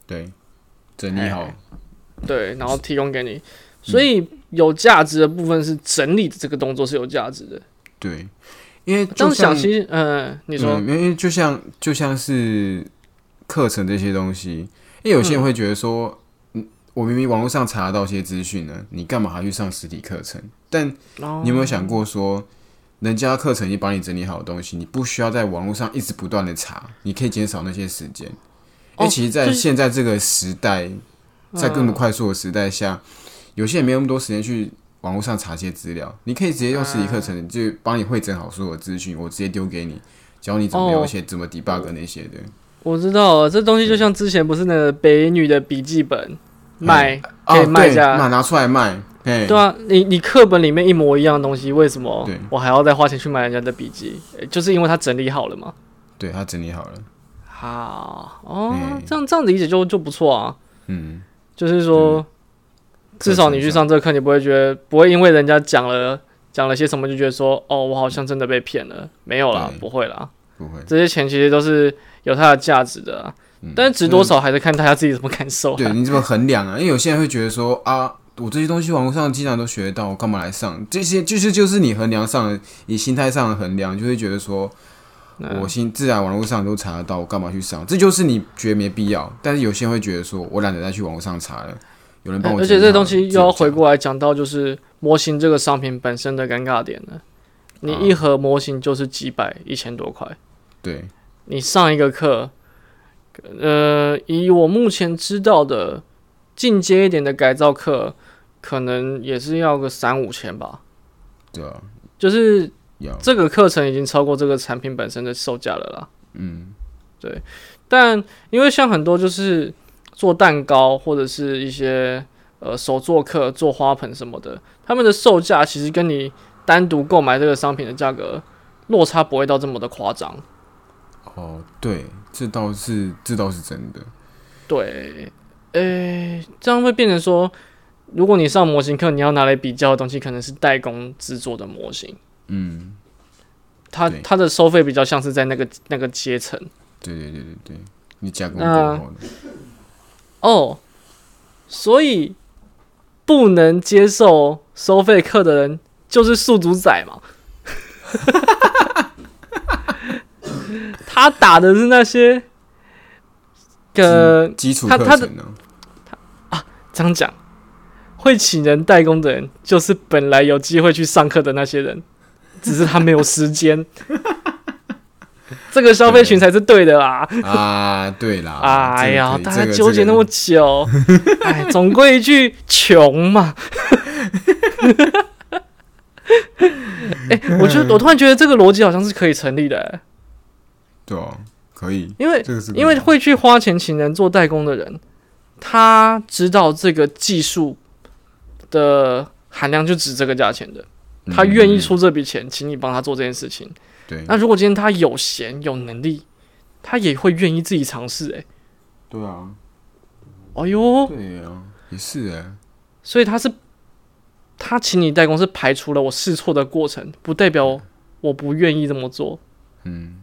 对，整理好。对，然后提供给你。所以有价值的部分是整理的这个动作是有价值的。对，因为这样就像想，其实，嗯，你说，嗯因为就像就像是课程这些东西，因为有些人会觉得说，嗯，我明明网络上查得到一些资讯呢，你干嘛还去上实体课程？但哦你有没有想过说，人家课程已经帮你整理好的东西，你不需要在网络上一直不断的查，你可以减少那些时间。因为其实，在现在这个时代，在更快速的时代下，有些人没有那么多时间去网络上查一些资料，你可以直接用实体课程，就帮你汇整好所有资讯，我直接丢给你，教你怎么有一些怎么 debug 那些的。我知道了，这东西就像之前不是那个北女的笔记本卖哦，给卖对，家，拿拿出来卖，嘿，对啊，你你课本里面一模一样的东西，为什么我还要再花钱去买人家的笔记？就是因为他整理好了嘛。对他整理好了，好哦嗯，这样这样理解就就不错啊。嗯，就是说，至少你去上这课，你不会觉得不会因为人家讲了讲了些什么就觉得说，哦，我好像真的被骗了。没有啦，不会啦，不会，这些钱其实都是有它的价值的、啊，嗯但是值多少还是看大家自己怎么感受、啊。对你怎么衡量啊？因为有些人会觉得说啊，我这些东西网络上经常都学得到，我干嘛来上？这些就是就是你衡量上的，以心态上的衡量，就会觉得说，嗯我心自然网络上都查得到，我干嘛去上？这就是你觉得没必要。但是有些人会觉得说，我懒得再去网络上查了，有人帮我而。且这东西又要回过来讲到，就是模型这个商品本身的尴尬点了。你啊一盒模型就是几百、一千多块，对，你上一个课，呃，以我目前知道的进阶一点的改造课，可能也是要个三五千吧。对啊，就是这个课程已经超过这个产品本身的售价了啦。嗯，对但因为像很多就是做蛋糕或者是一些呃手作课、做花盆什么的，他们的售价其实跟你单独购买这个商品的价格落差不会到这么的夸张。哦，对，这倒是这倒是真的。对，诶、这样会变成说，如果你上模型课，你要拿来比较的东西可能是代工制作的模型，嗯，对。它它的收费比较像是在那个那个阶层。对对对对对，你加工过的，哦，所以不能接受收费课的人就是宿主仔嘛。他打的是那些，呃，基础课程呢？这样讲，会请人代工的人，就是本来有机会去上课的那些人，只是他没有时间。这个消费群才是对的啦！啊，对啦，哎呀，大家纠结那么，久，哎，总归一句，穷嘛。哎、我觉得我突然觉得这个逻辑好像是可以成立的、哎对啊，可以，因为这个是因为会去花钱请人做代工的人，他知道这个技术的含量就值这个价钱的，他愿意嗯出这笔钱，请你帮他做这件事情。对那如果今天他有闲有能力，他也会愿意自己尝试。哎，对啊，哎呦，对啊，也是哎，所以他是他请你代工是排除了我试错的过程，不代表我不愿意这么做。嗯，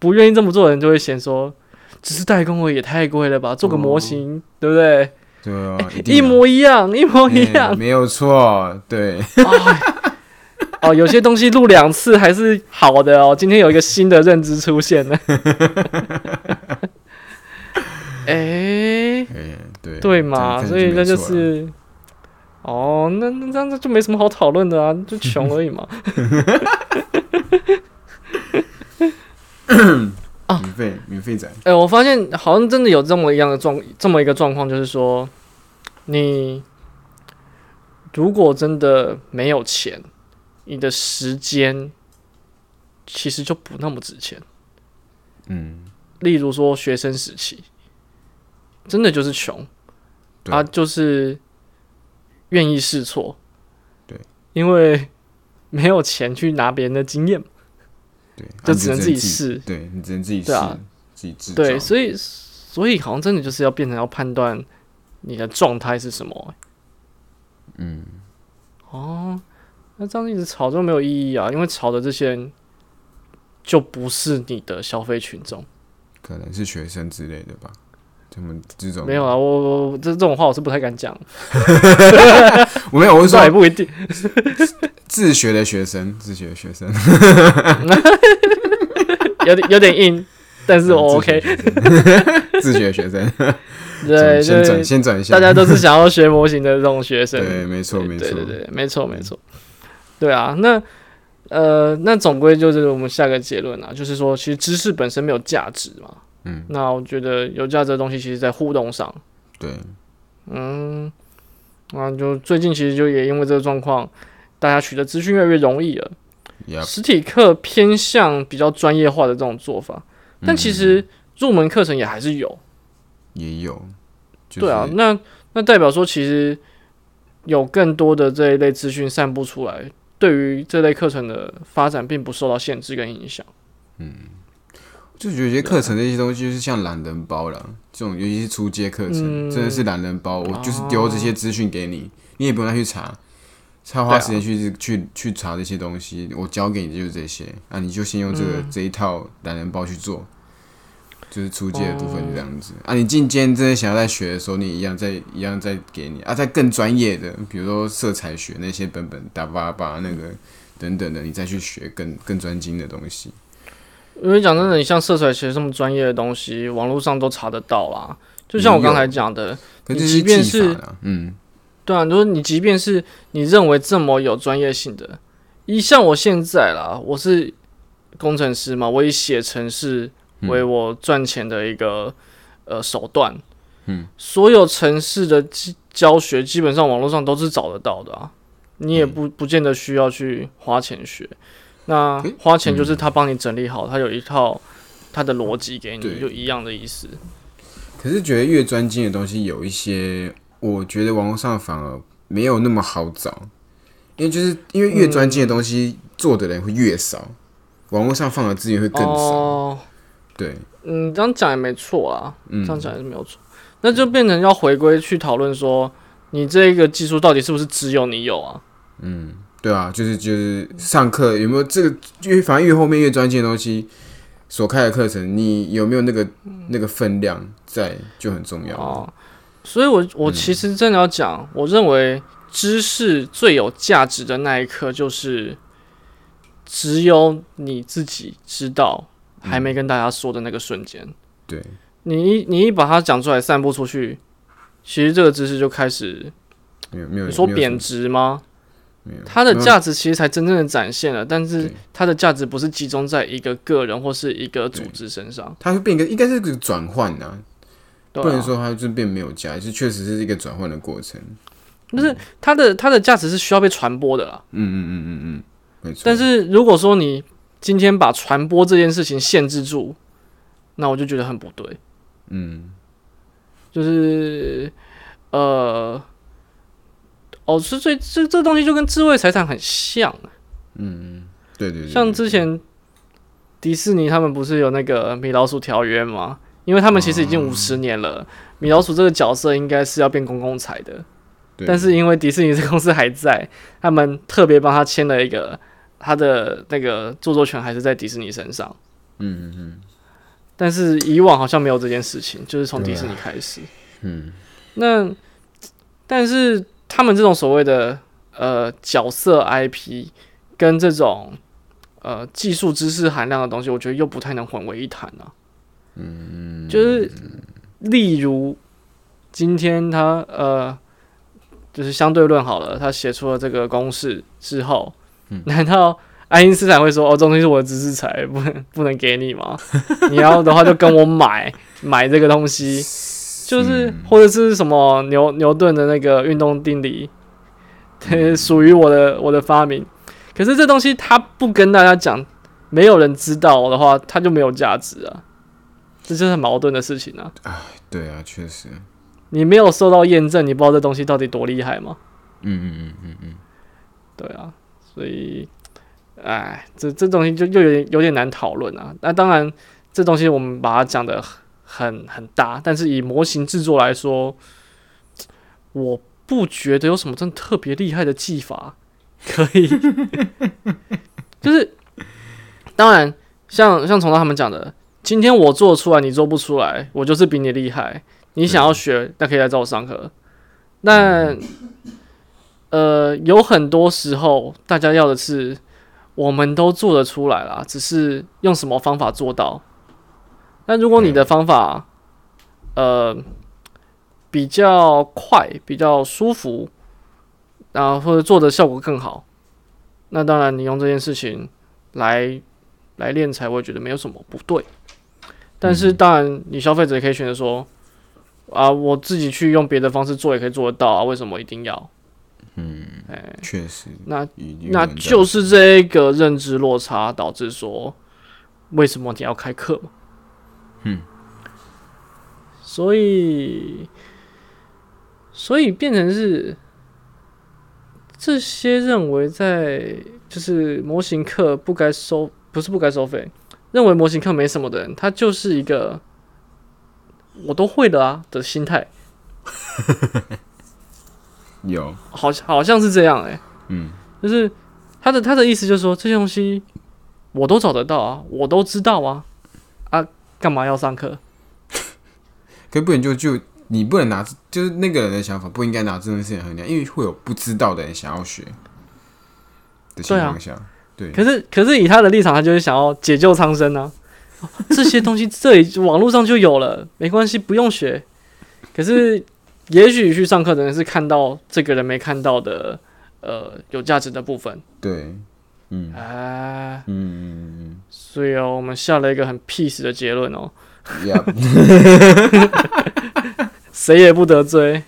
不愿意这么做的人就会嫌说，只是代工也太贵了吧？做个模型，对不对？对啊，一模一样，一模一哎样。没有错，对，哎哦，有些东西录两次还是好的哦。今天有一个新的认知出现了。哎、哎，对，对嘛？所以那就是，哦，那那这样子就没什么好讨论的啊，就穷而已嘛。哎、我发现好像真的有这么一样的状，这么一个状况，就是说，你如果真的没有钱，你的时间其实就不那么值钱。嗯，例如说学生时期，真的就是穷，对。他就是愿意试错，对，因为没有钱去拿别人的经验就啊只能自己，试。对你只能自己试对，所以所以好像真的就是要变成要判断你的状态是什么、欸嗯，哦，那这样一直吵就没有意义啊，因为吵的这些人就不是你的消费群众。可能是学生之类的吧，他们这种。没有啊，我我我这这种话我是不太敢讲，我没有，我是说 也不一定。自学的学生，自学的学生，有点有点硬，但是我 OK。自学学生，对，先转就是先转一下，大家都是想要学模型的这种学生。对，没错没错，对对对，没错没错。对啊，那呃，那总归就是我们下个结论啊，就是说，其实知识本身没有价值嘛。嗯，那我觉得有价值的东西，其实在互动上。对，嗯，啊，就最近其实就也因为这个状况，大家取得资讯越来越容易了。实体课偏向比较专业化的这种做法，但其实入门课程也还是有。也有，就是对啊，那那代表说，其实有更多的这一类资讯散布出来，对于这类课程的发展并不受到限制跟影响。嗯就有些课程这些东西就是像懒人包了，这种尤其是初阶课程，嗯真的是懒人包，我就是丢这些资讯给你，你也不用再去查，超花时间去、去去查这些东西，我教给你的就是这些，啊，你就先用这个、嗯这一套懒人包去做，就是初阶的部分就这样子、啊。你进阶真的想要在学的时候，你一样再一样再给你啊，在更专业的，比如说色彩学那些本本打八八那个等等的，你再去学更更专精的东西。因为讲真的，你像色彩学这么专业的东西，网络上都查得到啦。就像我刚才讲的，你可是即便是嗯，对啊，就是你即便是你认为这么有专业性的，一像我现在啦，我是工程师嘛，我以写程式为我赚钱的一个、呃手段。嗯，所有城市的教学基本上网络上都是找得到的啊，你也不不见得需要去花钱学。那花钱就是他帮你整理好，他有一套他的逻辑给你，就一样的意思。可是觉得越专精的东西，有一些我觉得网络上反而没有那么好找，因为就是因为越专精的东西、做的人会越少，网络上放的资源会更少。哦，对，嗯，这样讲也没错啊，嗯这样讲也是没有错。那就变成要回归去讨论说，你这个技术到底是不是只有你有啊？嗯对啊，就是就是上课有没有这个越反正越后面越专精的东西所开的课程，你有没有那个那个分量在就很重要。哦，所以我我其实真的要讲，我认为知识最有价值的那一刻，就是只有你自己知道，还没跟大家说的那个瞬间。对，你一你一把它讲出来，散布出去，其实这个知识就开始，没有没有你说贬值吗？没有它的价值其实才真正的展现了，但是它的价值不是集中在一个个人或是一个组织身上，它会变一个应该是个转换啊，对啊，不能说它就变没有价值，确实是一个转换的过程。就是它的它的价值是需要被传播的啦。嗯嗯嗯嗯嗯，没错。但是如果说你今天把传播这件事情限制住，那我就觉得很不对。嗯，就是呃，哦，是这这这东西就跟智慧财产很像。嗯，对对对，像之前迪士尼他们不是有那个米老鼠条约吗？因为他们其实已经五十年了，米老鼠这个角色应该是要变公共财的，但是因为迪士尼这公司还在，他们特别帮他签了一个，他的那个著作权还是在迪士尼身上。嗯嗯嗯。但是以往好像没有这件事情，就是从迪士尼开始。嗯。那但是他们这种所谓的呃角色 IP 跟这种呃技术知识含量的东西，我觉得又不太能混为一谈啊。嗯，就是例如今天他呃，就是相对论好了，他写出了这个公式之后，难道爱因斯坦会说：“哦，这东西是我的知识财，不能不能给你吗？你要的话就跟我买 买这个东西，就是或者是什么牛牛顿的那个运动定理，属于我的我的发明。可是这东西他不跟大家讲，没有人知道的话，它就没有价值啊。”这就是很矛盾的事情啊！哎，对啊，确实，你没有受到验证，你不知道这东西到底多厉害吗？嗯嗯嗯嗯嗯，对啊，所以，哎，这这东西就又有点有点难讨论啊。那当然，这东西我们把它讲的很很大，但是以模型制作来说，我不觉得有什么真的特别厉害的技法可以，就是当然，像像从他们讲的。今天我做出来，你做不出来，我就是比你厉害。你想要学，那可以来找我上课。那呃，有很多时候，大家要的是，我们都做得出来啦，只是用什么方法做到。那如果你的方法，呃，比较快，比较舒服，然后或者做的效果更好，那当然你用这件事情来来练才，我觉得没有什么不对。但是当然，你消费者也可以选择说，啊，我自己去用别的方式做也可以做得到啊，为什么一定要？嗯，哎，确实，那那就是这个认知落差导致说，为什么你要开课嘛？嗯，所以，所以变成是这些认为在就是模型课不该收，不是不该收费。认为模型课没什么的人，他就是一个我都会的啊的心态。有，好好像是这样哎，嗯，就是他的他的意思就是说这些东西我都找得到啊，我都知道啊，啊，干嘛要上课？可不能就就你不能拿，就是那个人的想法不应该拿这件事情衡量，因为会有不知道的人想要学的情况下。可是，可是以他的立场，他就是想要解救苍生啊！这些东西这里网络上就有了，没关系，不用学。可是，也许去上课的人是看到这个人没看到的，呃，有价值的部分。对，嗯，啊，嗯嗯嗯，所以哦，我们下了一个很 peace 的结论哦，谁也不得罪。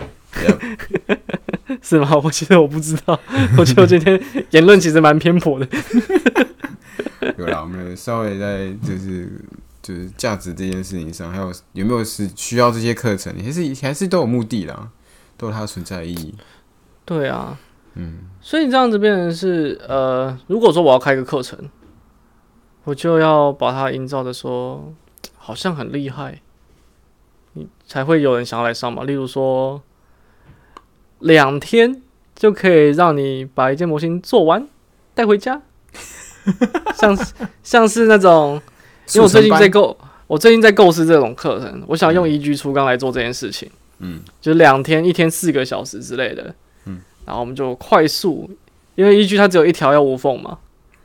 是吗？我其实我不知道。我觉得我今天言论其实蛮偏颇的。有啦，我们稍微在就是就是价值这件事情上，还有有没有是需要这些课程，还是还是都有目的啦，都有它存在意义。对啊，嗯。所以这样子变成是呃，如果说我要开个课程，我就要把它营造的说好像很厉害，你才会有人想要来上嘛。例如说。两天就可以让你把一件模型做完，带回家，像像是那种，因为我最近在构，我最近在构思这种课程，我想用一居出缸来做这件事情，嗯，就两天，一天四个小时之类的，嗯，然后我们就快速，因为一居它只有一条要无缝嘛，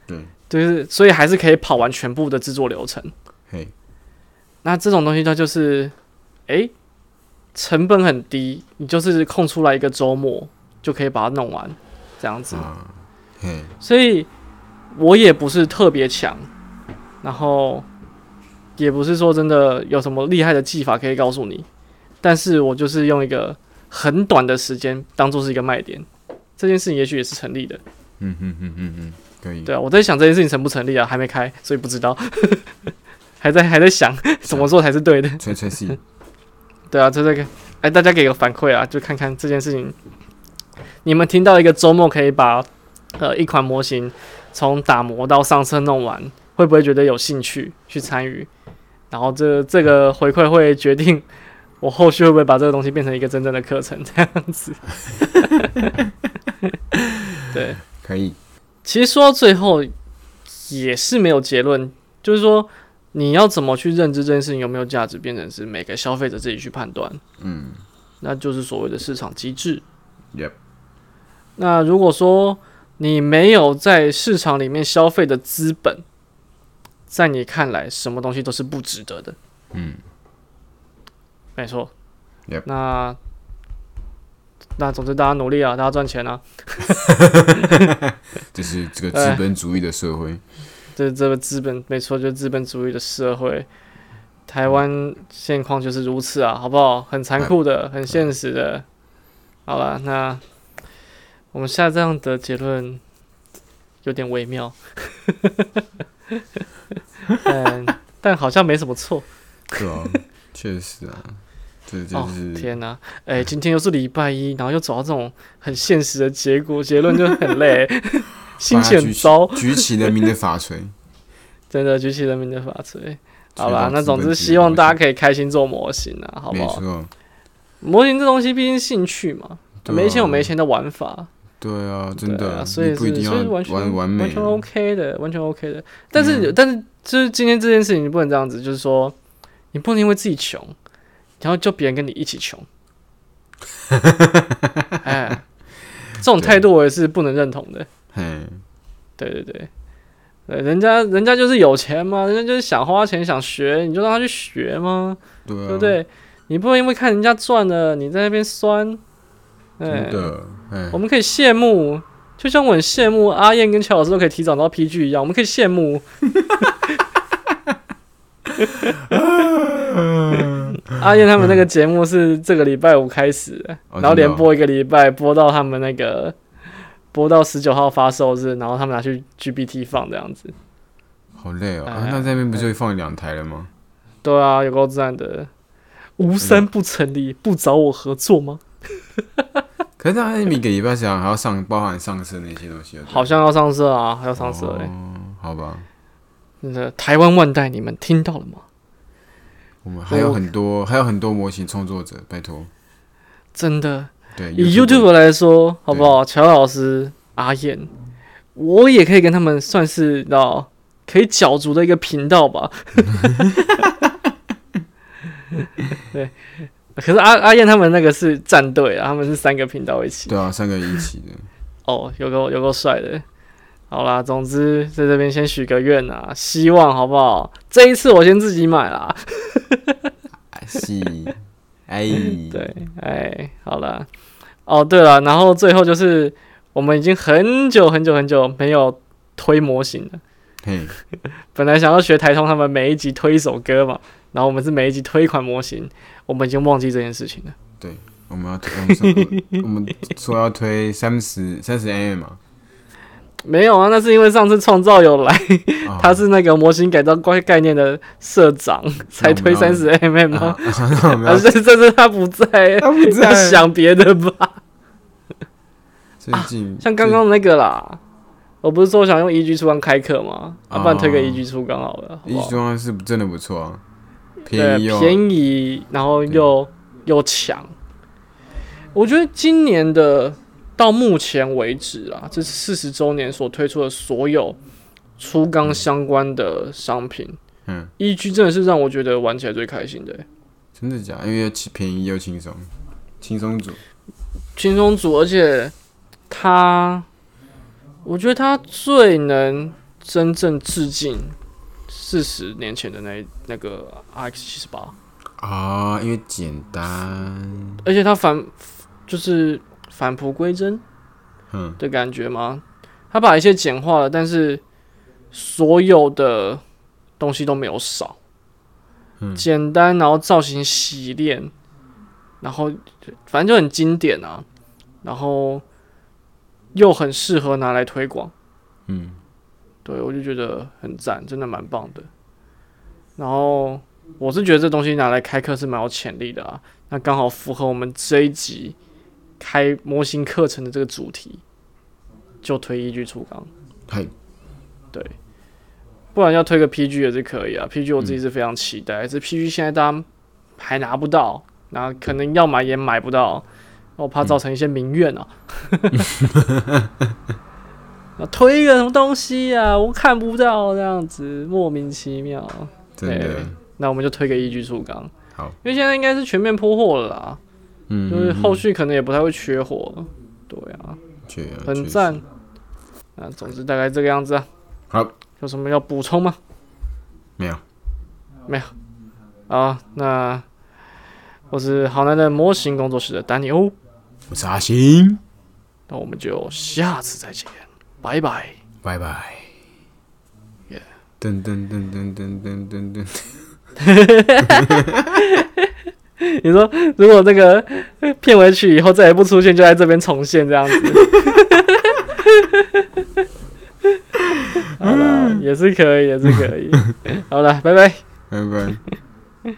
对，就是所以还是可以跑完全部的制作流程，嘿，那这种东西它就是，哎。成本很低，你就是空出来一个周末就可以把它弄完，这样子。嗯所以我也不是特别强，然后也不是说真的有什么厉害的技法可以告诉你，但是我就是用一个很短的时间当做是一个卖点，这件事情也许也是成立的。嗯嗯嗯嗯嗯，可以。对啊，我在想这件事情成不成立啊？还没开，所以不知道。还在还在想怎么做才是对的。吹吹是，对啊，这这个，哎，大家给个反馈啊，就看看这件事情，你们听到一个周末可以把呃一款模型从打磨到上色弄完，会不会觉得有兴趣去参与？然后这这个回馈会决定我后续会不会把这个东西变成一个真正的课程这样子。对，可以。其实说到最后也是没有结论，就是说你要怎么去认知这件事情有没有价值，变成是每个消费者自己去判断。嗯，那就是所谓的市场机制。Yep 那如果说你没有在市场里面消费的资本，在你看来，什么东西都是不值得的。嗯，没错。Yep 那那总之大家努力啊，大家赚钱啊，这是这个资本主义的社会。这这个资本没错，就是资本主义的社会。台湾现况就是如此啊，好不好？很残酷的，很现实的。好了，那我们下这样的结论有点微妙，但但好像没什么错。对啊，确实啊，这就哦、天哪、哎、今天又是礼拜一，然后又走到这种很现实的结果，结论就很累，心情很糟。举起人民的法锤。真的举起人民的法锤。好锤吧，那总之希望大家可以开心做模型啊，好不好？模型这东西毕竟兴趣嘛，啊没钱有没钱的玩法，对啊，真的，对啊，所以是所以完全完全 OK 的，完全 OK 的。但是、嗯但是就是今天这件事情，你不能这样子，就是说你不能因为自己穷，然后叫别人跟你一起穷。哎，这种态度我也是不能认同的。嘿，对对对，对，人家人家就是有钱嘛，人家就是想花钱想学，你就让他去学嘛，对啊，对不？对？你不能因为看人家赚了，你在那边酸。哎真，的，哎我，们可以羡慕，就像我很羡慕阿燕跟乔老师都可以提早拿到 PG 一样，我们可以羡慕。阿燕他们那个节目是这个礼拜五开始的，然后连播一个礼拜，播到他们那个播到十九号发售日，然后他们拿去 GPT 放这样子。好累哦。哎啊，那在那边不就放两台了吗？对啊，有够赞的。无三不成立，不找我合作吗？可是他每个礼拜想还要上，包含上色那些东西，好像要上色啊，还要上色哎、哦，好吧，那个台湾万代，你们听到了吗？我们还有很多，还有很多模型创作者，拜托，真的，对，以 YouTube 来说，好不好？乔老师、阿燕，我也可以跟他们算是你知道可以角逐的一个频道吧。对，可是阿阿燕他们那个是战队啊，他们是三个频道一起。对啊，三个一起的，哦，有够有够帅的。好啦，总之在这边先许个愿啊，希望好不好？这一次我先自己买啦。哎是，哎，对，哎，好啦。哦，对了，然后最后就是我们已经很久很久很久没有推模型了。嘿，本来想要学台通他们每一集推一首歌嘛，然后我们是每一集推一款模型，我们已经忘记这件事情了。对我们要推，我们说我们说要推三十三十 mm 嘛，没有啊，那是因为上次创造有来，啊他是那个模型改造概概念的社长，才推三十 mm 吗？啊这这次他不在，他不要在，想别的吧。最近像刚刚那个啦，我不是说想用 EG 出刚开课吗？啊，不然推个 EG 出刚好了，好不好？一装是真的不错啊，便，宜又便宜，然后又又强。我觉得今年的到目前为止啊，这是四十周年所推出的所有出缸相关的商品，嗯，，EG 真的是让我觉得玩起来最开心的欸、真的假的？因为又便宜又轻松，轻松组，轻松组，而且它，我觉得他最能真正致敬四十年前的那那个 RX 七十八，啊，因为简单，而且他返就是返璞归真嗯，的感觉吗？他把一些简化了，但是所有的东西都没有少，嗯。简单，然后造型洗练，然后反正就很经典啊，然后又很适合拿来推广。嗯，对，我就觉得很赞，真的蛮棒的。然后我是觉得这东西拿来开课是蛮有潜力的啊，那刚好符合我们这一集开模型课程的这个主题，就推一句出纲。嗨，对，不然要推个 PG 也是可以啊。PG 我自己是非常期待，这 PG 现在大家还拿不到，那可能要买也买不到，我怕造成一些民怨啊。那推一个什么东西呀？我看不到这样子，莫名其妙。真的，那我们就推个一居出缸。好，因为现在应该是全面铺货了啦，嗯，就是后续可能也不太会缺货。对啊，确很赞。那总之大概这个样子啊。好，有什么要补充吗？没有，没有。啊，那我是好男人模型工作室的丹尼欧，我是阿星，那我们就下次再见。拜拜，拜拜。噔噔噔噔噔噔噔噔。你说，如果这个片尾曲以后再也不出现，就在这边重现这样子。好了，也是可以，也是可以。好了，拜拜，拜拜。